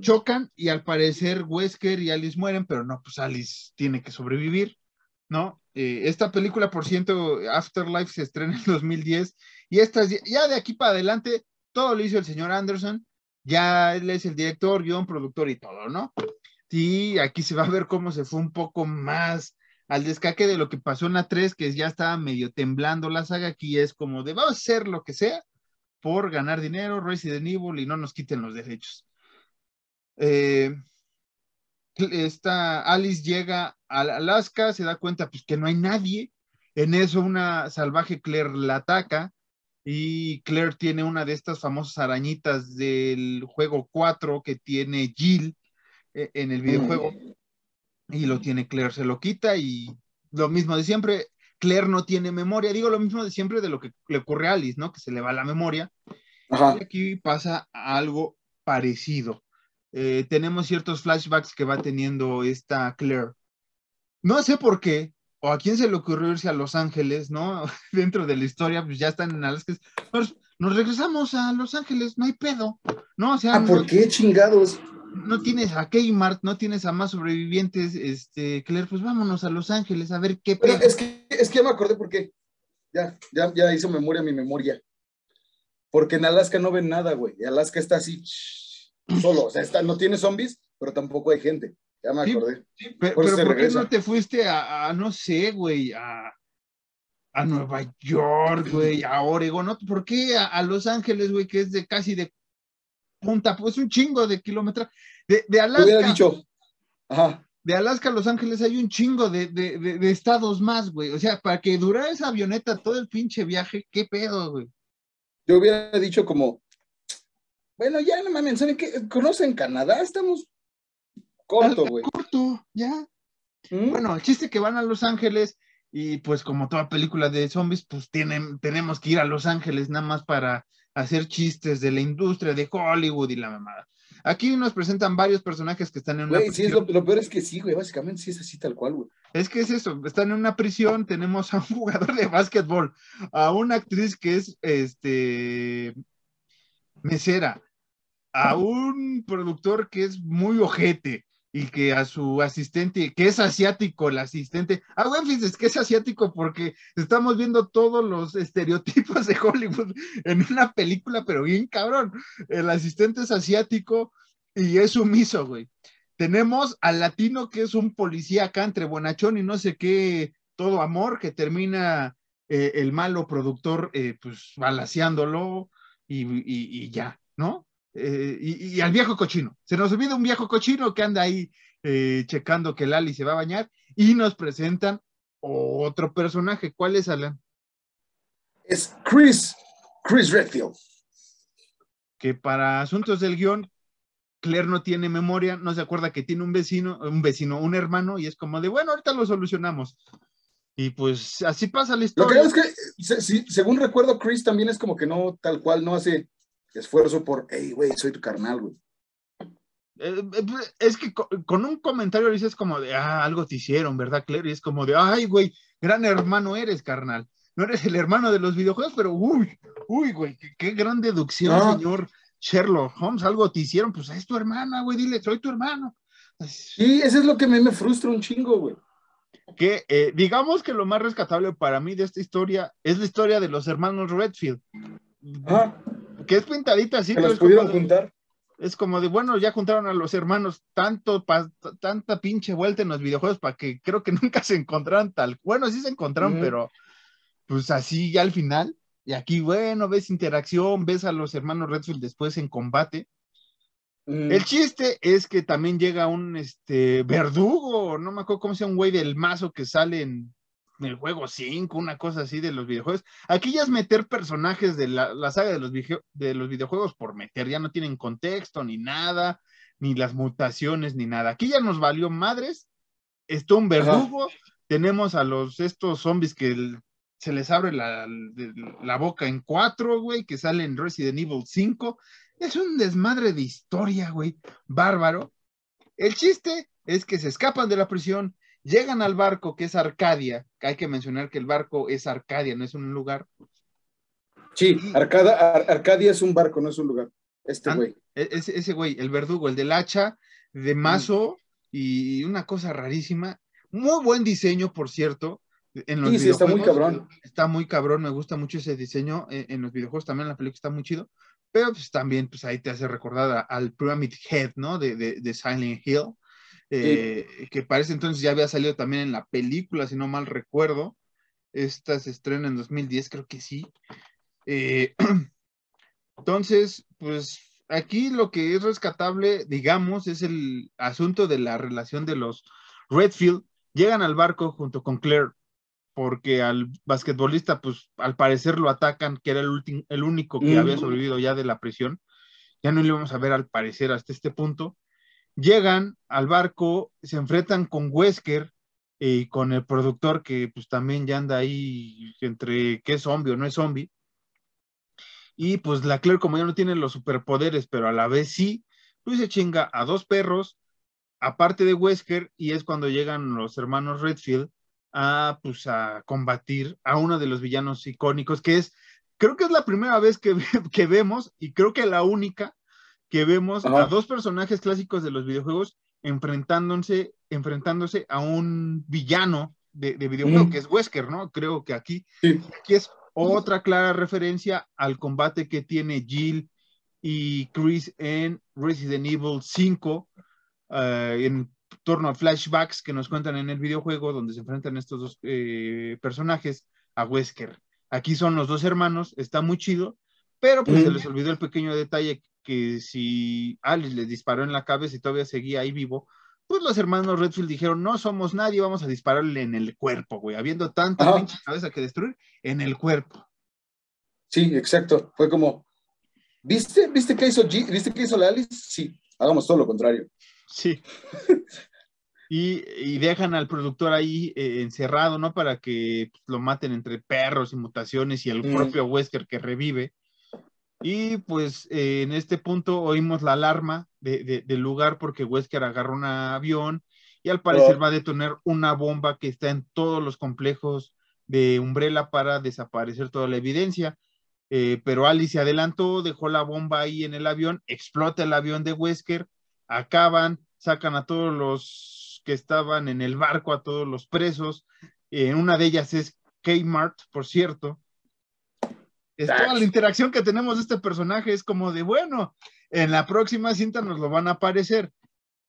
Chocan y al parecer Wesker y Alice mueren, pero no, pues Alice tiene que sobrevivir, ¿no? Eh, esta película, por ciento, Afterlife se estrena en 2010 y esta, ya de aquí para adelante, todo lo hizo el señor Anderson, ya él es el director, guion, productor y todo, ¿no? Y aquí se va a ver cómo se fue un poco más al descaque de lo que pasó en la 3, que ya estaba medio temblando la saga, aquí es como de vamos a hacer lo que sea por ganar dinero, Resident Evil y no nos quiten los derechos. Eh, esta Alice llega a Alaska, se da cuenta pues que no hay nadie, en eso una salvaje Claire la ataca y Claire tiene una de estas famosas arañitas del juego 4 que tiene Jill eh, en el videojuego. Mm y lo tiene Claire, se lo quita y lo mismo de siempre, Claire no tiene memoria, digo lo mismo de siempre de lo que le ocurre a Alice, ¿no? Que se le va la memoria. Y aquí pasa algo parecido. Eh, tenemos ciertos flashbacks que va teniendo esta Claire. No sé por qué, o a quién se le ocurrió irse a Los Ángeles, ¿no? Dentro de la historia, pues ya están en Alaska. Nos, nos regresamos a Los Ángeles, no hay pedo, ¿no? O sea, ¿Ah, ¿por qué chingados? No tienes a Kmart, no tienes a más sobrevivientes, este, Claire, pues vámonos a Los Ángeles a ver qué Pero es que, es que ya me acordé porque ya, ya, ya hizo memoria mi memoria. Porque en Alaska no ven nada, güey. Y Alaska está así solo. O sea, está, no tiene zombies, pero tampoco hay gente. Ya me acordé. pero, por, qué no te fuiste a, no sé, güey, a, a Nueva York, güey, a Oregon? ¿no? ¿Por qué a, a Los Ángeles, güey, que es de casi de punta, pues un chingo de kilómetros. De, de Alaska. dicho. De Alaska a Los Ángeles hay un chingo de, de, estados más, güey. O sea, para que durara esa avioneta todo el pinche viaje, ¿qué pedo, güey? Yo hubiera dicho como, bueno, ya no mames, ¿saben qué? ¿Conocen Canadá? Estamos corto, güey. Corto, ya. ¿Mm? Bueno, el chiste que van a Los Ángeles y pues como toda película de zombies, pues tienen, tenemos que ir a Los Ángeles nada más para hacer chistes de la industria de Hollywood y la mamada. Aquí nos presentan varios personajes que están en una prisión. Sí, lo, peor es que sí, güey, básicamente sí es así tal cual, güey. Es que es eso, están en una prisión, tenemos a un jugador de básquetbol, a una actriz que es, este, mesera, a un productor que es muy ojete, y que a su asistente, que es asiático, el asistente, ah, bueno, es que es asiático porque estamos viendo todos los estereotipos de Hollywood en una película, pero bien cabrón. El asistente es asiático y es sumiso, güey. Tenemos al latino que es un policía acá entre bonachón y no sé qué, todo amor, que termina eh, el malo productor, eh, pues, balaseándolo y, y ya, ¿no? Eh, y, al viejo cochino. Se nos olvida un viejo cochino que anda ahí eh, checando que Lali se va a bañar y nos presentan otro personaje. ¿Cuál es, Alan? Es Chris, Chris Redfield. Que para asuntos del guion, Claire no tiene memoria, no se acuerda que tiene un vecino, un vecino, un hermano, y es como de, bueno, ahorita lo solucionamos. Y pues así pasa la historia. Lo que es que, según recuerdo, Chris también es como que no, tal cual, no hace esfuerzo por, hey, güey, soy tu carnal, güey. Eh, eh, es que con un comentario dices como de, ah, algo te hicieron, ¿verdad, Claire? Y es como de, ay, güey, gran hermano eres, carnal. No eres el hermano de los videojuegos, pero uy, uy, güey, qué, gran deducción, señor Sherlock Holmes. Algo te hicieron, pues es tu hermana, güey, dile, soy tu hermano. Sí, eso es lo que a mí me frustra un chingo, güey. Que eh, digamos que lo más rescatable para mí de esta historia es la historia de los hermanos Redfield. Ah. Que es pintadita así. ¿Que los pudieron juntar? Es como de, bueno, ya juntaron a los hermanos tanto, tanta pinche vuelta en los videojuegos para que creo que nunca se encontraron tal. Bueno, sí se encontraron, pero pues así ya al final. Y aquí, bueno, ves interacción, ves a los hermanos Redfield después en combate. Mm. El chiste es que también llega un este, verdugo, no me acuerdo cómo se llama, un güey del mazo que sale en, el juego 5, una cosa así de los videojuegos. Aquí ya es meter personajes de la, saga de los, de los videojuegos por meter, ya no tienen contexto ni nada, ni las mutaciones ni nada. Aquí ya nos valió madres, está un verdugo, tenemos a los estos zombies que se les abre la, la boca en cuatro, güey, que salen en Resident Evil 5 es un desmadre de historia, güey, bárbaro. El chiste es que se escapan de la prisión, llegan al barco que es Arcadia, hay que mencionar que el barco es Arcadia, no es un lugar. Sí, Arcadia es un barco, no es un lugar. Este ah, güey. E, ese, güey, el verdugo, el del hacha, de mazo y una cosa rarísima. Muy buen diseño, por cierto. En los sí, sí, está muy cabrón. Está muy cabrón, me gusta mucho ese diseño. En, en los videojuegos también la película está muy chido pero pues también pues ahí te hace recordar al Pyramid Head, ¿no? De, de, Silent Hill, eh, que parece entonces ya había salido también en la película, si no mal recuerdo. Esta se estrena en 2010, creo que sí. Eh, entonces, pues aquí lo que es rescatable, digamos, es el asunto de la relación de los Redfield. Llegan al barco junto con Claire porque al basquetbolista, pues al parecer lo atacan, que era el, el único que había sobrevivido ya de la prisión. Ya no lo íbamos a ver al parecer hasta este punto. Llegan al barco, se enfrentan con Wesker y con el productor que pues también ya anda ahí entre qué es zombie o no es zombie. Y pues la Claire como ya no tiene los superpoderes, pero a la vez sí, pues se chinga a dos perros, aparte de Wesker, y es cuando llegan los hermanos Redfield a, pues, a combatir a uno de los villanos icónicos, que es, creo que es la primera vez que, que vemos, y creo que la única, que vemos a dos personajes clásicos de los videojuegos enfrentándose, enfrentándose a un villano de, de videojuego, que es Wesker, ¿no? Creo que aquí, aquí es otra clara referencia al combate que tiene Jill y Chris en Resident Evil 5, eh, en torno a flashbacks que nos cuentan en el videojuego donde se enfrentan estos dos eh, personajes a Wesker. Aquí son los dos hermanos, está muy chido, pero pues se les olvidó el pequeño detalle que si Alice le disparó en la cabeza y todavía seguía ahí vivo, pues los hermanos Redfield dijeron, no somos nadie, vamos a dispararle en el cuerpo, güey, habiendo tanta pinche cabeza que destruir, en el cuerpo. Sí, exacto, fue como, ¿viste? ¿Viste qué hizo G? ¿Viste qué hizo la Alice? Sí, hagamos todo lo contrario. Sí. Y, dejan al productor ahí eh, encerrado, ¿no? Para que pues, lo maten entre perros y mutaciones y el mm. propio Wesker que revive. Y pues eh, en este punto oímos la alarma del lugar porque Wesker agarra un avión y al parecer oh. va a detonar una bomba que está en todos los complejos de Umbrella para desaparecer toda la evidencia. Eh, pero Alice se adelantó, dejó la bomba ahí en el avión, explota el avión de Wesker, acaban, sacan a todos los que estaban en el barco, a todos los presos. en una de ellas es Kmart, por cierto. Es toda la interacción que tenemos de este personaje es como de, bueno, en la próxima cinta nos lo van a aparecer.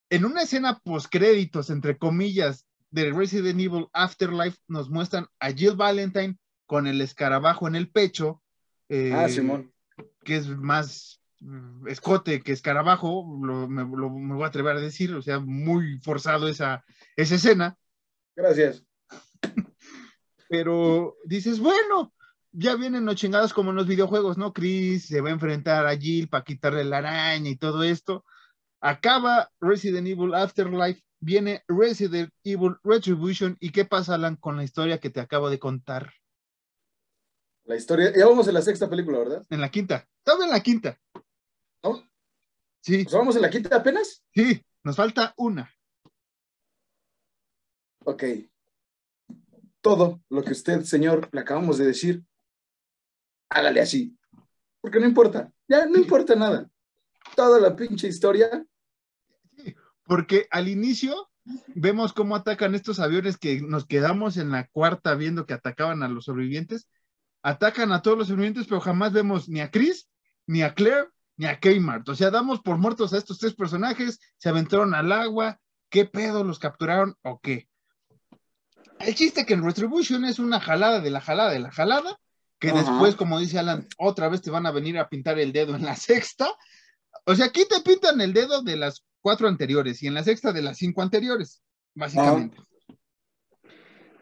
En una escena post-créditos, entre comillas, de Resident Evil Afterlife, nos muestran a Jill Valentine con el escarabajo en el pecho. Eh, ah, Simón. Que es más Mm, escote que escarabajo, me, voy a atrever a decir, o sea, muy forzado esa, esa escena. Gracias. Pero dices, bueno, ya vienen los chingados como en los videojuegos, ¿no? Chris se va a enfrentar a Jill para quitarle la araña y todo esto. Acaba Resident Evil Afterlife, viene Resident Evil Retribution. ¿Y qué pasa, Alan, con la historia que te acabo de contar? La historia, ya vamos en la sexta película, ¿verdad? En la quinta, estaba en la quinta. Sí. ¿Pues ¿Vamos a la quinta apenas? Sí, nos falta una. Ok. Todo lo que usted, señor, le acabamos de decir, hágale así. Porque no importa. Ya no importa nada. Toda la pinche historia. Porque al inicio vemos cómo atacan estos aviones que nos quedamos en la cuarta viendo que atacaban a los sobrevivientes. Atacan a todos los sobrevivientes, pero jamás vemos ni a Chris, ni a Claire, ni a Kmart. O sea, damos por muertos a estos tres personajes, se aventaron al agua. ¿Qué pedo? ¿Los capturaron o qué? El chiste que en Retribution es una jalada de la jalada de la jalada, que Ajá. después, como dice Alan, otra vez te van a venir a pintar el dedo en la sexta. O sea, aquí te pintan el dedo de las cuatro anteriores y en la sexta de las cinco anteriores, básicamente.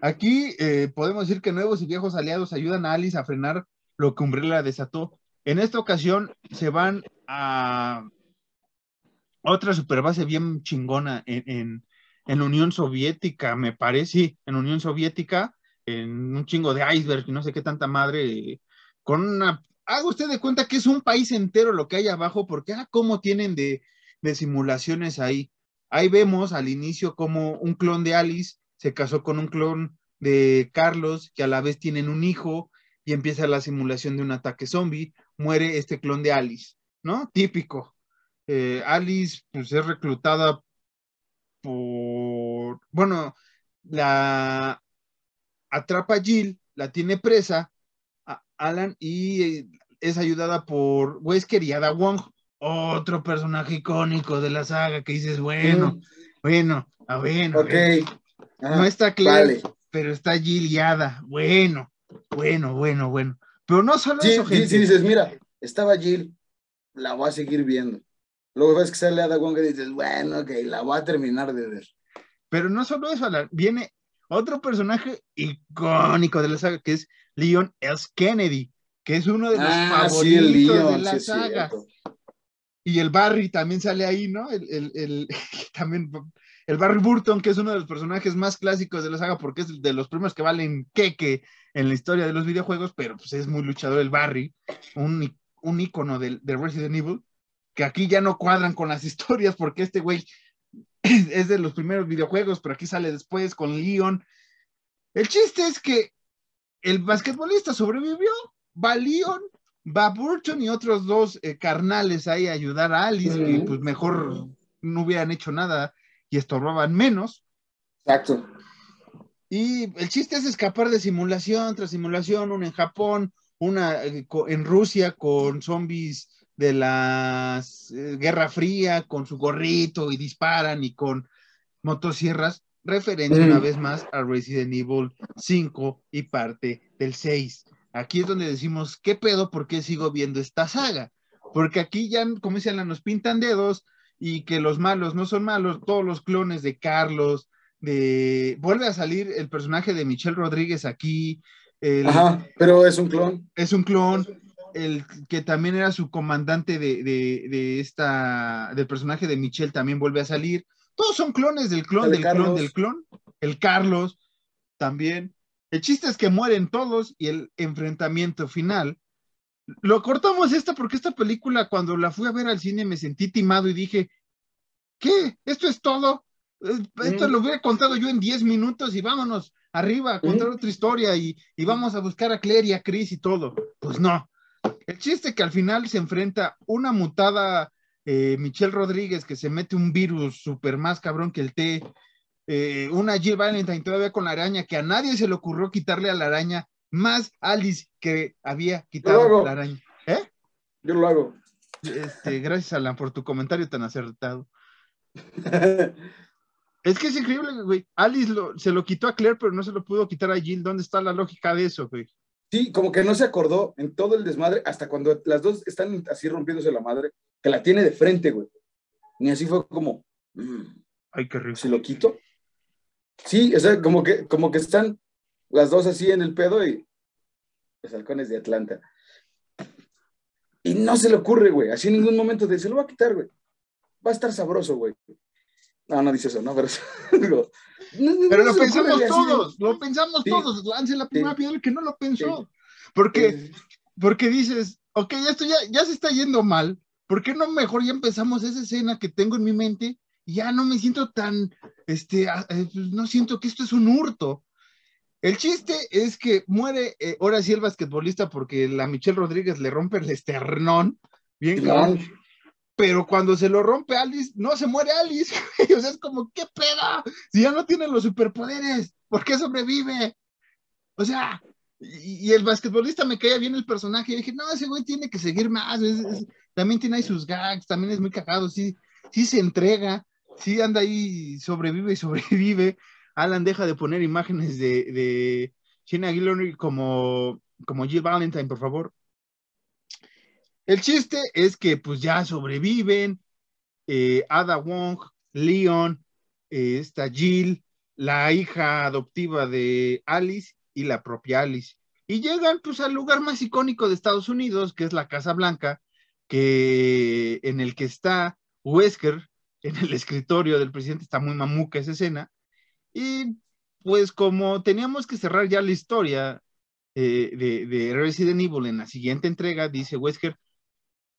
Aquí eh, podemos decir que nuevos y viejos aliados ayudan a Alice a frenar lo que Umbrella desató. En esta ocasión se van a otra superbase bien chingona en, en, en Unión Soviética, me parece, sí, en Unión Soviética, en un chingo de iceberg no sé qué tanta madre, con una... Haga usted de cuenta que es un país entero lo que hay abajo, porque ah, cómo tienen de, de simulaciones ahí. Ahí vemos al inicio como un clon de Alice se casó con un clon de Carlos, que a la vez tienen un hijo, y empieza la simulación de un ataque zombie, muere este clon de Alice, ¿no? Típico. Eh, Alice pues es reclutada por, bueno, la atrapa a Jill, la tiene presa, a Alan, y eh, es ayudada por Wesker y Ada Wong, otro personaje icónico de la saga que dices, bueno, bueno, a ver, Ok. Ajá, no está Vale. pero está Jill y Ada, bueno, bueno, bueno, bueno. Pero no solo Sí, eso, gente. sí, dices, mira, estaba Jill, la voy a seguir viendo. Luego ves que sale Ada Wong y dices, bueno, ok, la voy a terminar de ver. Pero no solo eso, Alan, viene otro personaje icónico de la saga, que es Leon S. Kennedy, que es uno de los Ah, favoritos Leon, de la sí saga. Y el Barry también sale ahí, ¿no? El, el, el- también, el Barry Burton, que es uno de los personajes más clásicos de la saga, porque es de los primeros que valen queque en la historia de los videojuegos, pero pues es muy luchador el Barry, un, un ícono del- de, Resident Evil, que aquí ya no cuadran con las historias, porque este güey es de los primeros videojuegos, pero aquí sale después con Leon. El chiste es que el basquetbolista sobrevivió, va Leon, va Burton y otros dos eh, carnales ahí a ayudar a Alice, que Ujú. pues mejor no hubieran hecho nada y estorbaban menos. Exacto. Y el chiste es escapar de simulación tras simulación, una en Japón, una eh, en Rusia con zombies de la Guerra Fría, con su gorrito y disparan y con motosierras. Referencia Mm. una vez más a Resident Evil 5 y parte del 6. Aquí es donde decimos, ¿qué pedo? ¿Por qué sigo viendo esta saga? Porque aquí ya, como dicen, nos pintan dedos y que los malos no son malos, todos los clones de Carlos, de... Vuelve a salir el personaje de Michelle Rodríguez aquí, el- Ajá, pero es un clon. es un clon, el que también era su comandante de, de- de esta, del personaje de Michelle también vuelve a salir. Todos son clones del clon, del clon, del clon. El Carlos también. El chiste es que mueren todos y el enfrentamiento final. Lo cortamos esta porque esta película, cuando la fui a ver al cine, me sentí timado y dije, ¿qué? ¿Esto es todo? Eh, Esto Mm. lo hubiera contado yo en 10 minutos y vámonos arriba a contar Mm. otra historia y, y vamos a buscar a Claire y a Chris y todo. Pues no. El chiste que al final se enfrenta una mutada eh, Michelle Rodríguez que se mete un virus súper más cabrón que el té. eh, una Jill Valentine todavía con la araña que a nadie se le ocurrió quitarle a la araña, más Alice que había quitado la araña. ¿Eh? Yo lo hago. Este, gracias, Alan, por tu comentario tan acertado. Es que es increíble, güey. Alice lo- se lo quitó a Claire, pero no se lo pudo quitar a Jill. ¿Dónde está la lógica de eso, güey? Sí, como que no se acordó en todo el desmadre, hasta cuando las dos están así rompiéndose la madre, que la tiene de frente, güey. Ni así fue como, mm, Ay, qué rico. ¿se lo quito? Sí, o sea, como que, como que están las dos así en el pedo y los halcones de Atlanta. Y no se le ocurre, güey, así en ningún momento de, se lo va a quitar, güey. Va a estar sabroso, güey. No, no dice eso, ¿no? Pero, digo, Pero no lo pensamos todos, lo pensamos Sí. todos. Lance la primera Sí. piedra que no lo pensó. Sí. Porque, porque dices, ok, esto ya, ya se está yendo mal, ¿por qué no mejor ya empezamos esa escena que tengo en mi mente y ya no me siento tan, este, eh, pues, no siento que esto es un hurto? El chiste es que muere eh, ahora sí el basquetbolista porque la Michelle Rodríguez le rompe el esternón, bien cabrón. Pero cuando se lo rompe Alice, no se muere Alice. o sea, es como, ¿qué pedo? Si ya no tiene los superpoderes, ¿por qué sobrevive? O sea, y, el basquetbolista me caía bien el personaje. Y dije, no, ese güey tiene que seguir más. también tiene ahí sus gags, también es muy cagado. Sí, sí se entrega, sí anda ahí, sobrevive y sobrevive. Alan deja de poner imágenes de, de Sheena como, como Jill Valentine, por favor. El chiste es que pues ya sobreviven eh, Ada Wong, Leon, eh, esta Jill, la hija adoptiva de Alice y la propia Alice. Y llegan pues al lugar más icónico de Estados Unidos, que es la Casa Blanca, que, en el que está Wesker, en el escritorio del presidente, está muy mamuca esa escena. Y pues como teníamos que cerrar ya la historia eh, de, de, Resident Evil en la siguiente entrega, dice Wesker,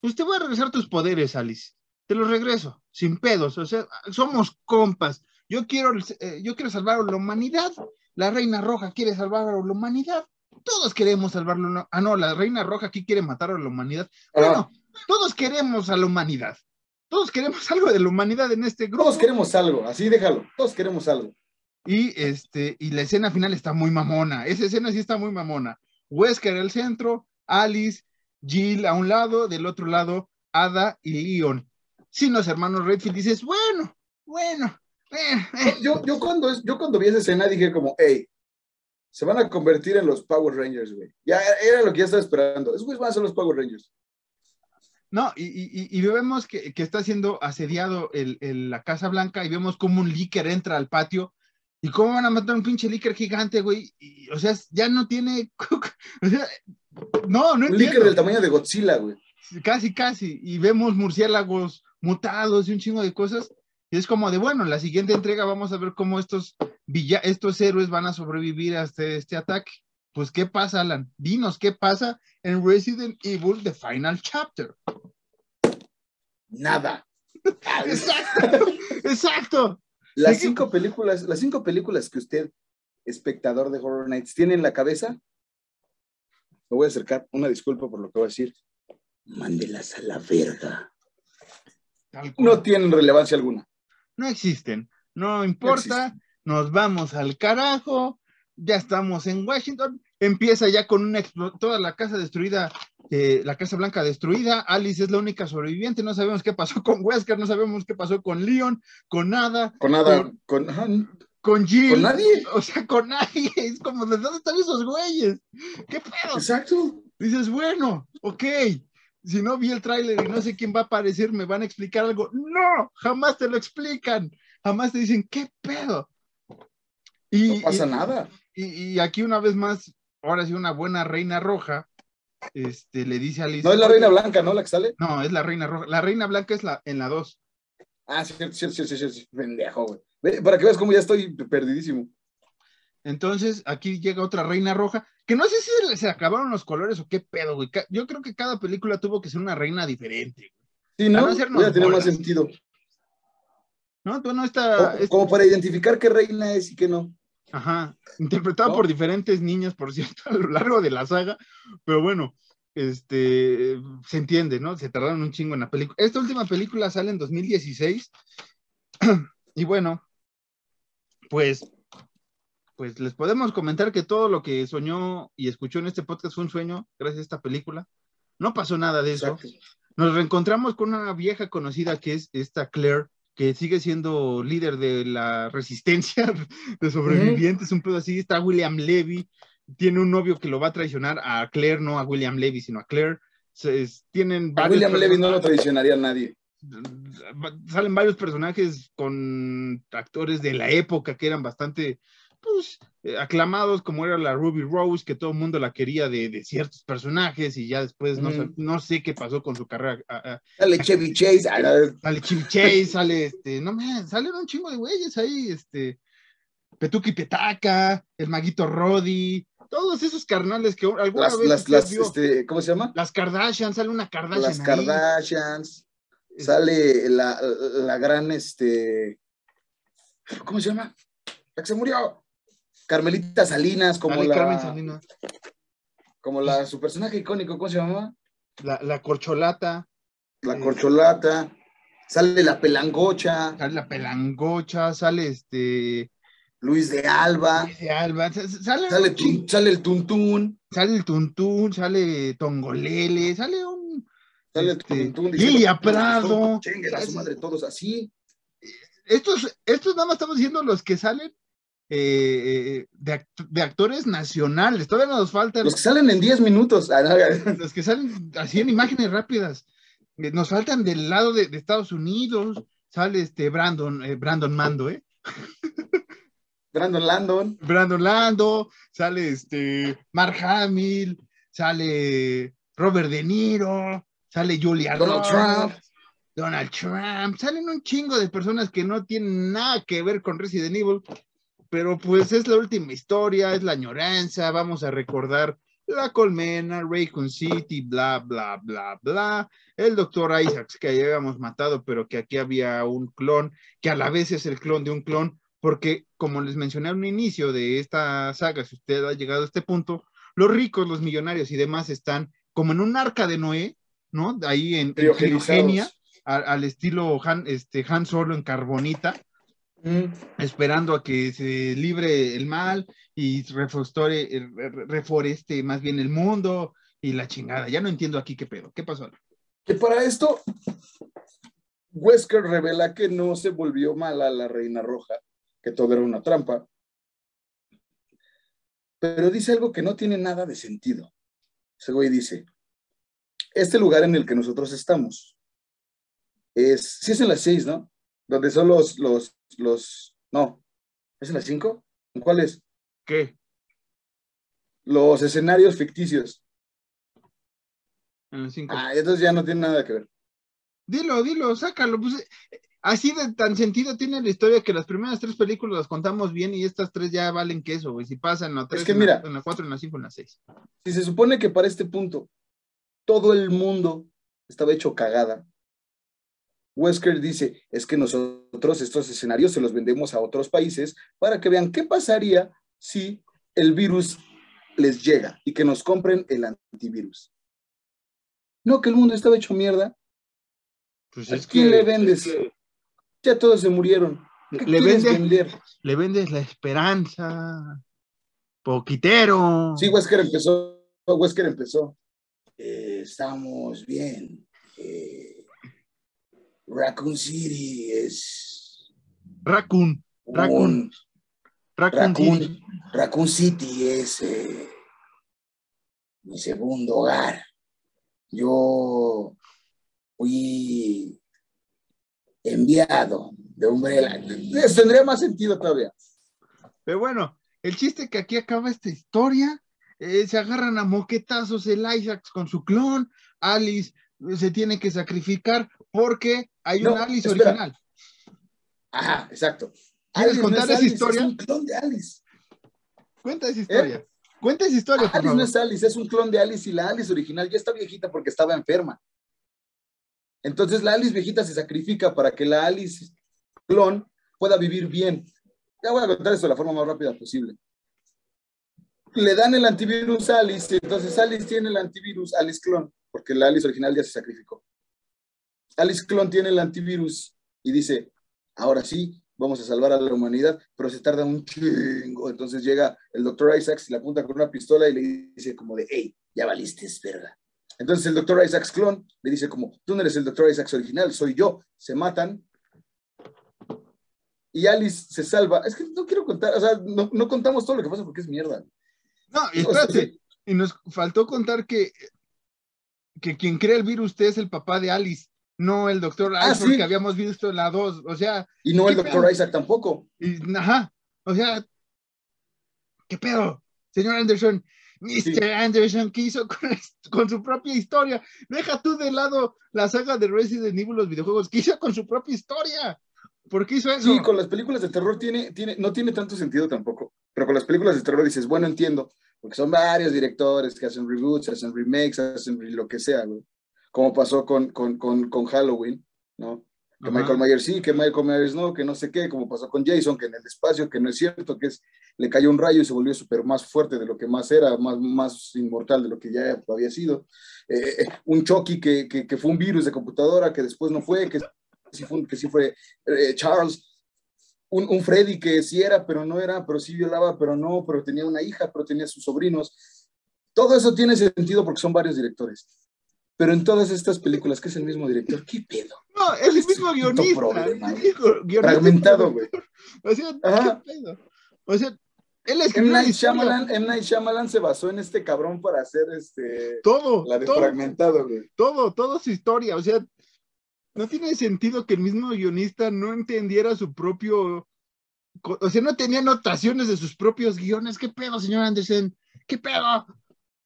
pues te voy a regresar tus poderes, Alice. Te los regreso, sin pedos. O sea, somos compas. Yo quiero, eh, yo quiero salvar a la humanidad la Reina Roja quiere salvar a la humanidad. Todos queremos salvarlo. Ah, no, la Reina Roja aquí quiere matar a la humanidad. Ah. Bueno, todos queremos a la humanidad. Todos queremos algo de la humanidad en este grupo. Todos queremos algo, así déjalo. Todos queremos algo. Y este, y la escena final está muy mamona. Esa escena sí está muy mamona. Wesker al centro, Alice, Jill a un lado, del otro lado, Ada y Leon. Si los hermanos Redfield dices, bueno, bueno, yo, yo, cuando, yo cuando vi esa escena dije como, hey, se van a convertir en los Power Rangers, güey. Ya era lo que ya estaba esperando. Esos güeyes van a ser los Power Rangers. No, y, y, y vemos que, que, está siendo asediado el, el, la Casa Blanca y vemos como un líker entra al patio. ¿Y cómo van a matar un pinche líker gigante, güey? o sea, ya no tiene... no, no Un líker del tamaño de Godzilla, güey. Casi, casi. Y vemos murciélagos mutados y un chingo de cosas. Y es como de, bueno, en la siguiente entrega vamos a ver cómo estos, estos héroes van a sobrevivir a este, este ataque. Pues, ¿qué pasa, Alan? Dinos, ¿qué pasa en Resident Evil The Final Chapter? Nada. exacto, exacto. Las cinco películas, las cinco películas que usted, espectador de Horror Nights, tiene en la cabeza, me voy a acercar, una disculpa por lo que voy a decir, mándelas a la verga. No tienen relevancia alguna. No existen, no importa, nos vamos al carajo, ya estamos en Washington, empieza ya con una toda la casa destruida, eh, la Casa Blanca destruida, Alice es la única sobreviviente, no sabemos qué pasó con Wesker, no sabemos qué pasó con Leon, con nada. Con nada, con, con, Jill. Con nadie. O sea, con nadie. Es como, ¿de dónde están esos güeyes? ¿Qué pedo? Exacto. Dices, bueno, ok, si no vi el tráiler y no sé quién va a aparecer, me van a explicar algo. No, jamás te lo explican. Jamás te dicen, ¿qué pedo? Y, no pasa nada. Y, aquí una vez más, ahora sí, una buena reina roja, este, le dice a Alice. No es la reina blanca, ¿no? La que sale. No, es la reina roja. La reina blanca es la en la 2. Ah, sí, sí, sí, sí, sí, pendejo, güey. Para que veas cómo ya estoy perdidísimo. Entonces, aquí llega otra reina roja, que no sé si se, acabaron los colores o qué pedo, güey. Yo creo que cada película tuvo que ser una reina diferente. Sí, ¿no? Ya tiene más sentido. ¿No? Tú no está... Como, para identificar qué reina es y qué no. Ajá. Interpretada por diferentes niñas, por cierto, a lo largo de la saga. Pero bueno, este, se entiende, ¿no? Se tardaron un chingo en la película. Esta última película sale en 2016. y bueno, pues pues les podemos comentar que todo lo que soñó y escuchó en este podcast fue un sueño gracias a esta película. No pasó nada de eso. Nos reencontramos con una vieja conocida que es esta Claire, que sigue siendo líder de la resistencia de sobrevivientes, un pedo así. Está William Levy, tiene un novio que lo va a traicionar a Claire, no a William Levy, sino a Claire. tienen a William Levy no lo traicionaría a nadie. Salen varios personajes con actores de la época que eran bastante pues, eh, aclamados como era la Ruby Rose, que todo el mundo la quería de, ciertos personajes y ya después no, no, sé qué pasó con su carrera. sale Chevy Chase. Sale Chevy Chase, sale este, no me, salen un chingo de güeyes ahí, este, Petuki Petaka, el maguito Roddy, Todos esos carnales que alguna Las, vez las, usted las, vio. este, ¿cómo se llama? Las Kardashian, sale una Kardashian Las ahí. Kardashians. Es- Sale la, la gran, este, ¿cómo se llama? La que se murió. Carmelita Salinas, como la, Carmen Salinas, como la, su personaje icónico, ¿cómo se llamaba? la, la corcholata, La Sí. corcholata. Sale la pelangocha, sale la pelangocha, sale este Luis de Alba, de sale, sale, Tun- el Tuntún, sale el Tuntún, sale Tongolele, sale un sale el este, Tuntún. Lilia Prado. Chinguen a su madre todos así. Estos, estos nada más estamos diciendo los que salen eh, eh, de, act- de actores nacionales. Todavía nos faltan Los que salen en 10 minutos. Ah, los que salen así en imágenes rápidas. Eh, Nos faltan del lado de, de Estados Unidos. Sale este Brandon, eh, Brandon Mando, ¿eh? Brandon Landon. Brandon Lando, sale este Mark Hamill, sale Robert De Niro, sale Julia Donald Trump. Donald Trump, salen un chingo de personas que no tienen nada que ver con Resident Evil, pero pues es la última historia, es la añoranza, vamos a recordar la colmena, Raycon City, bla, bla, bla, bla, el doctor Isaacs que habíamos matado, pero que aquí había un clon, que a la vez es el clon de un clon, porque como les mencioné al inicio de esta saga, si usted ha llegado a este punto, los ricos, los millonarios y demás están como en un arca de Noé, ¿no? Ahí en, en Criogenizados. criogenia, a- al estilo Han, este, Han Solo en carbonita, Mm. esperando a que se libre el mal y refostore, eh, re- reforeste más bien el mundo y la chingada. Ya no entiendo aquí qué pedo. ¿Qué pasó? Que para esto, Wesker revela que no se volvió mala la Reina Roja, que todo era una trampa. Pero dice algo que no tiene nada de sentido. Ese güey dice, este lugar en el que nosotros estamos es, sí es en las seis, ¿no? Donde son los, los, los, no, ¿es en las cinco? ¿En cuál es? ¿Qué? Los escenarios ficticios. En los cinco. Ah, entonces ya no tiene nada que ver. Dilo, dilo, sácalo. Pues, eh, así de tan sentido tiene la historia que las primeras tres películas las contamos bien y estas tres ya valen queso, güey. Si pasan en la tres, que en, mira. la, en la cuatro, en la cinco, en la seis. Si se supone que para este punto todo el mundo estaba hecho cagada, Wesker dice, es que nosotros estos escenarios se los vendemos a otros países para que vean qué pasaría si el virus les llega y que nos compren el antivirus. No, que el mundo estaba hecho mierda. Pues ¿A quién le vendes? Ya todos se murieron. ¿Qué le, quieres vende- vender? le vendes la esperanza. Poquitero. Sí, Wesker empezó. Wesker empezó. Eh, estamos bien. Eh, Raccoon City es Raccoon. Raccoon. un- Raccoon City. Raccoon, Raccoon City es eh, mi segundo hogar. Yo fui enviado de Umbrella. Eso tendría más sentido todavía. Pero bueno, el chiste que aquí acaba esta historia, eh, se agarran a moquetazos el Isaacs con su clon, Alice eh, se tiene que sacrificar porque hay No, un Alice espera. original. Ajá, exacto. ¿Quieres Alice contar es esa Alice, historia? Es un clon de Alice. Cuenta esa historia. Cuenta esa historia, por Alice favor. no es Alice, es un clon de Alice y la Alice original ya está viejita porque estaba enferma. Entonces la Alice viejita se sacrifica para que la Alice clon pueda vivir bien. Ya voy a contar esto de la forma más rápida posible. Le dan el antivirus a Alice, entonces Alice tiene el antivirus, Alice clon, porque la Alice original ya se sacrificó. Alice clon tiene el antivirus y dice, ahora sí, vamos a salvar a la humanidad, pero se tarda un chingo. Entonces llega el doctor Isaacs y le apunta con una pistola y le dice como de, hey, ya valiste, es verga. Entonces el doctor Isaacs clon le dice como, tú no eres el doctor Isaacs original, soy yo. Se matan. Y Alice se salva. Es que no quiero contar, o sea, no, no contamos todo lo que pasa porque es mierda. No, espérate. Y nos faltó contar que, que quien crea el virus usted es el papá de Alice, no el doctor Ah, Iceberg sí. que habíamos visto en la 2. O sea, Y no ¿Qué el doctor pedo? Isaac tampoco. y, ajá, o sea, ¿qué pedo? Señor Anderson, Mr. Sí. Anderson, ¿qué hizo con, con su propia historia? Deja tú de lado la saga de Resident Evil, los videojuegos, ¿qué hizo con su propia historia? ¿Por qué hizo eso? Sí, con las películas de terror tiene, tiene, no tiene tanto sentido tampoco. Pero con las películas de terror dices, bueno, entiendo. Porque son varios directores que hacen reboots, hacen remakes, hacen lo que sea, güey. Como pasó con, con, con, con Halloween, ¿no? Que Michael Myers sí, que Michael Myers no, que no sé qué, como pasó con Jason, que en el espacio, que no es cierto, que es, le cayó un rayo y se volvió súper más fuerte de lo que más era, más, más inmortal de lo que ya había sido. Eh, eh, un Chucky que, que, que, fue un virus de computadora, que después no fue, que sí fue, que sí fue eh, Charles. Un, un, Freddy que sí era, pero no era, pero sí violaba, pero no, pero tenía una hija, pero tenía sus sobrinos. Todo eso tiene sentido porque son varios directores. Pero en todas estas películas, que es el mismo director, ¿qué pedo? No, es el mismo guionista. Problema, guionista Fragmentado, güey. O sea, ¿qué pedo? O sea, él M. Night. Shyamalan, M. Night Shyamalan se basó en este cabrón para hacer este, Todo, la de todo, fragmentado, güey. todo, toda su historia. O sea, no tiene sentido que el mismo guionista no entendiera su propio. O sea, no tenía anotaciones de sus propios guiones. ¿Qué pedo, señor Anderson? ¿Qué pedo?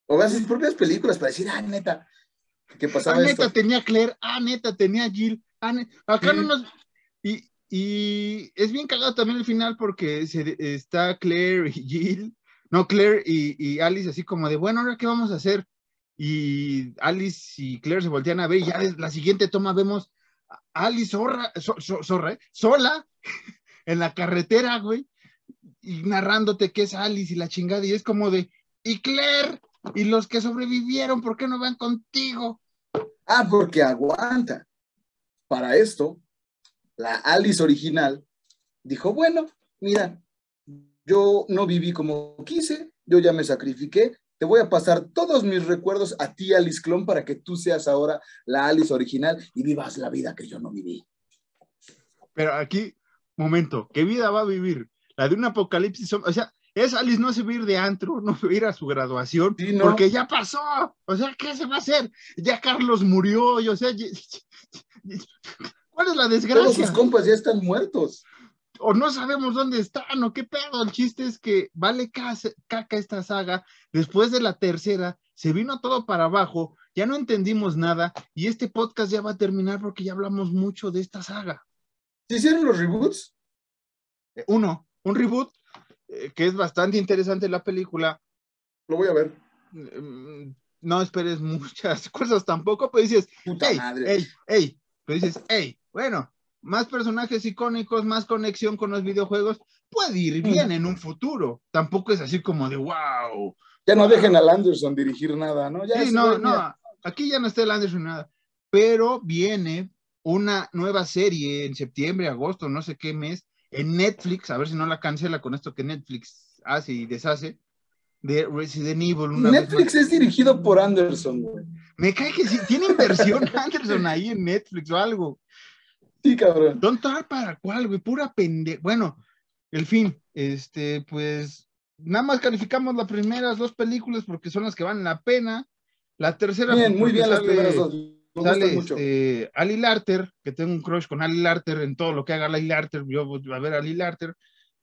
O veas sus propias películas para decir, ah, neta, ¿qué Ah, pasaba neta, esto? tenía Claire. Ah, neta, tenía Jill. Ah, ne- Acá no nos. Y, y es bien cagado también el final porque se, está Claire y Jill. No, Claire y, y Alice, así como de, bueno, ¿ahora qué vamos a hacer? Y Alice y Claire se voltean a ver y ya en la siguiente toma vemos a Alice zorra, so- so- zorra, ¿eh? sola en la carretera, güey, y narrándote que es Alice y la chingada, y es como de, y Claire, y los que sobrevivieron, ¿por qué no van contigo? Ah, porque aguanta. Para esto, la Alice original dijo, bueno, mira, yo no viví como quise, yo ya me sacrifiqué, te voy a pasar todos mis recuerdos a ti, Alice Clon, para que tú seas ahora la Alice original y vivas la vida que yo no viví. Pero aquí, momento, ¿qué vida va a vivir? La de un apocalipsis, o sea, es Alice no se va a ir de antro, no se va a ir a su graduación, Sí, ¿no? porque ya pasó. O sea, ¿qué se va a hacer? Ya Carlos murió, y, o sea, ¿cuál es la Todos desgracia? sus compas ya están muertos. o no sabemos dónde están, o qué pedo. El chiste es que vale caca esta saga. Después de la tercera, se vino todo para abajo, ya no entendimos nada, y este podcast ya va a terminar porque ya hablamos mucho de esta saga. ¿Se hicieron los reboots? Eh, Uno, un reboot, eh, que es bastante interesante la película. Lo voy a ver. Mm, No esperes muchas cosas tampoco, pero dices, Puta hey, madre. hey, hey, pero dices, hey, bueno, más personajes icónicos, más conexión con los videojuegos, puede ir bien en un futuro. Tampoco es así como de wow. Ya no dejen al Anderson dirigir nada, ¿no? Ya Sí, no, no, aquí ya no está el Anderson nada. Pero viene una nueva serie en septiembre, agosto, no sé qué mes, en Netflix, a ver si no la cancela con esto que Netflix hace y deshace, de Resident Evil. Una Netflix es dirigido por Anderson, güey. Me cae que sí, tiene inversión Anderson ahí en Netflix o algo. Sí, cabrón. ¿Dónde está para cuál, güey? Pura pende. Bueno, el fin, este, pues, nada más calificamos las primeras dos películas porque son las que valen la pena. La tercera. Bien, muy bien las primeras dos. Sale este, Ali Larter, que tengo un crush con Ali Larter en todo lo que haga Ali Larter. Yo voy a ver a Ali Larter.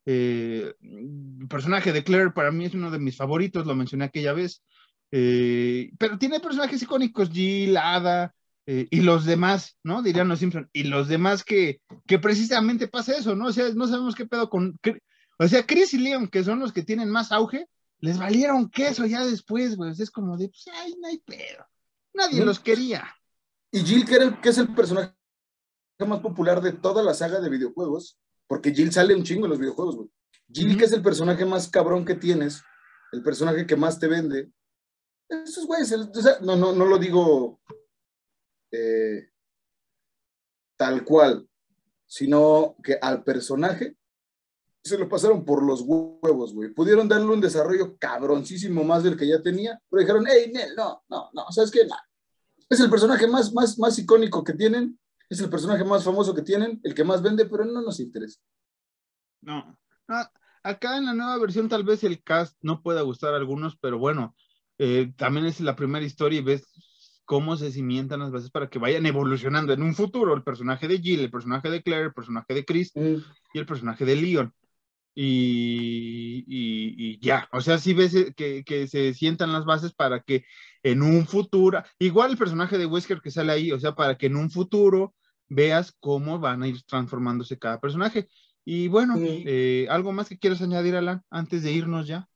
Eh, el personaje de Claire para mí es uno de mis favoritos, lo mencioné aquella vez. Eh, pero tiene personajes icónicos, Jill, Ada eh, y los demás, ¿no? Dirían los Simpson. Y los demás que, que precisamente pasa eso, ¿no? O sea, no sabemos qué pedo con. O sea, Chris y Leon, que son los que tienen más auge, les valieron queso ya después, güey. Es como de, pues, ay, no hay pedo. Nadie los quería. Y Jill, que, era el, que es el personaje más popular de toda la saga de videojuegos, porque Jill sale un chingo en los videojuegos, güey. Jill, que es el personaje más cabrón que tienes, el personaje que más te vende. Esos güeyes, el- o sea, no, no, no lo digo eh, tal cual, sino que al personaje se lo pasaron por los huevos, güey. Pudieron darle un desarrollo cabroncísimo más del que ya tenía, pero dijeron, hey, Nel, no, no, no, ¿sabes qué? No. Es el personaje más, más, más icónico que tienen, es el personaje más famoso que tienen, el que más vende, pero no nos interesa. No, no, acá en la nueva versión tal vez el cast no pueda gustar a algunos, pero bueno, eh, también es la primera historia y ves cómo se cimientan las bases para que vayan evolucionando en un futuro el personaje de Jill, el personaje de Claire, el personaje de Chris Mm. y el personaje de Leon. Y, y- y ya, o sea, sí ves eh, que, que se sientan las bases para que en un futuro, igual el personaje de Wesker que sale ahí, o sea, para que en un futuro veas cómo van a ir transformándose cada personaje. Y bueno, eh, ¿algo más que quieras añadir, Alan, antes de irnos ya?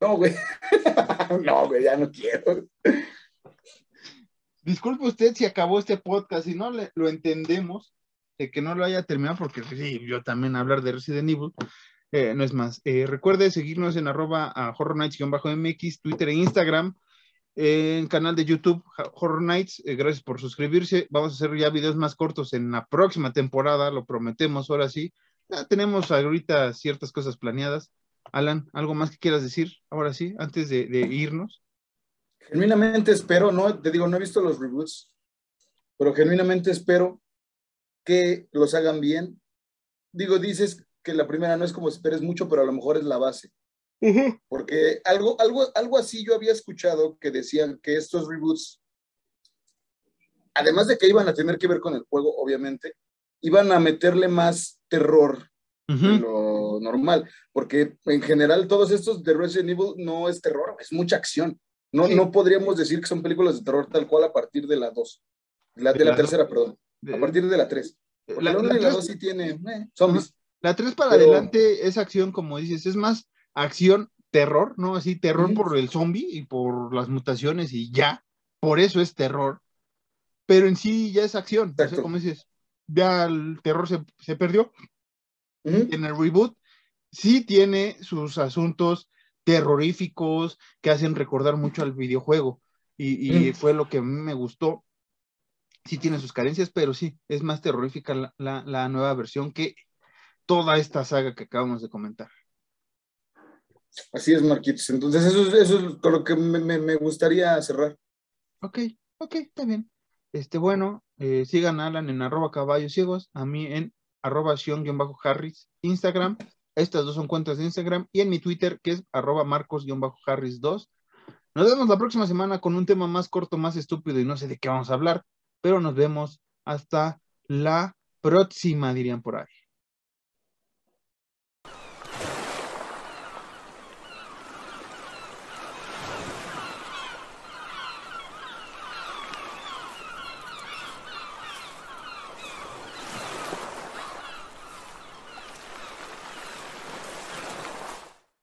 No, güey. no, güey, ya no quiero. Disculpe usted si acabó este podcast y no le, lo entendemos, de que no lo haya terminado, porque sí, yo también hablar de Resident Evil. Eh, no es más. Eh, recuerde seguirnos en arroba a Horror Nights-MX, Twitter e Instagram, en canal de YouTube Horror Nights. Eh, gracias por suscribirse. Vamos a hacer ya videos más cortos en la próxima temporada, lo prometemos ahora sí. Ya tenemos ahorita ciertas cosas planeadas. Alan, ¿algo más que quieras decir ahora sí, antes de, de irnos? Genuinamente espero, no, te digo, no he visto los reboots, pero genuinamente espero que los hagan bien. Digo, dices que la primera no es como esperes mucho, pero a lo mejor es la base. Porque algo, algo, algo así yo había escuchado que decían que estos reboots, además de que iban a tener que ver con el juego, obviamente, iban a meterle más terror de lo normal, porque en general todos estos de Resident Evil no es terror, es mucha acción. No, no podríamos decir que son películas de terror tal cual a partir de la 2, la, de la, tercera, perdón, a partir de la 3. La, la 1 y la 2 sí tiene eh, zombies. La 3 para adelante es acción, como dices, es más acción, terror, ¿no? Así, terror por el zombie y por las mutaciones y ya, por eso es terror. Pero en sí ya es acción, o sea, como dices, ya el terror se, se perdió. En el reboot sí tiene sus asuntos terroríficos que hacen recordar mucho al videojuego y, fue lo que a mí me gustó. Sí tiene sus carencias, pero sí, es más terrorífica la, la, la nueva versión que toda esta saga que acabamos de comentar. Así es, Marquitos. Entonces, eso, eso es con lo que me, me, gustaría cerrar. Ok, ok, está bien. Este, bueno, eh, sigan a Alan en arroba caballos ciegos, a mí en arroba harris Instagram. Estas dos son cuentas de Instagram y en mi Twitter, que es arroba marcos-harris2. Nos vemos la próxima semana con un tema más corto, más estúpido y no sé de qué vamos a hablar, pero nos vemos hasta la próxima, dirían por ahí.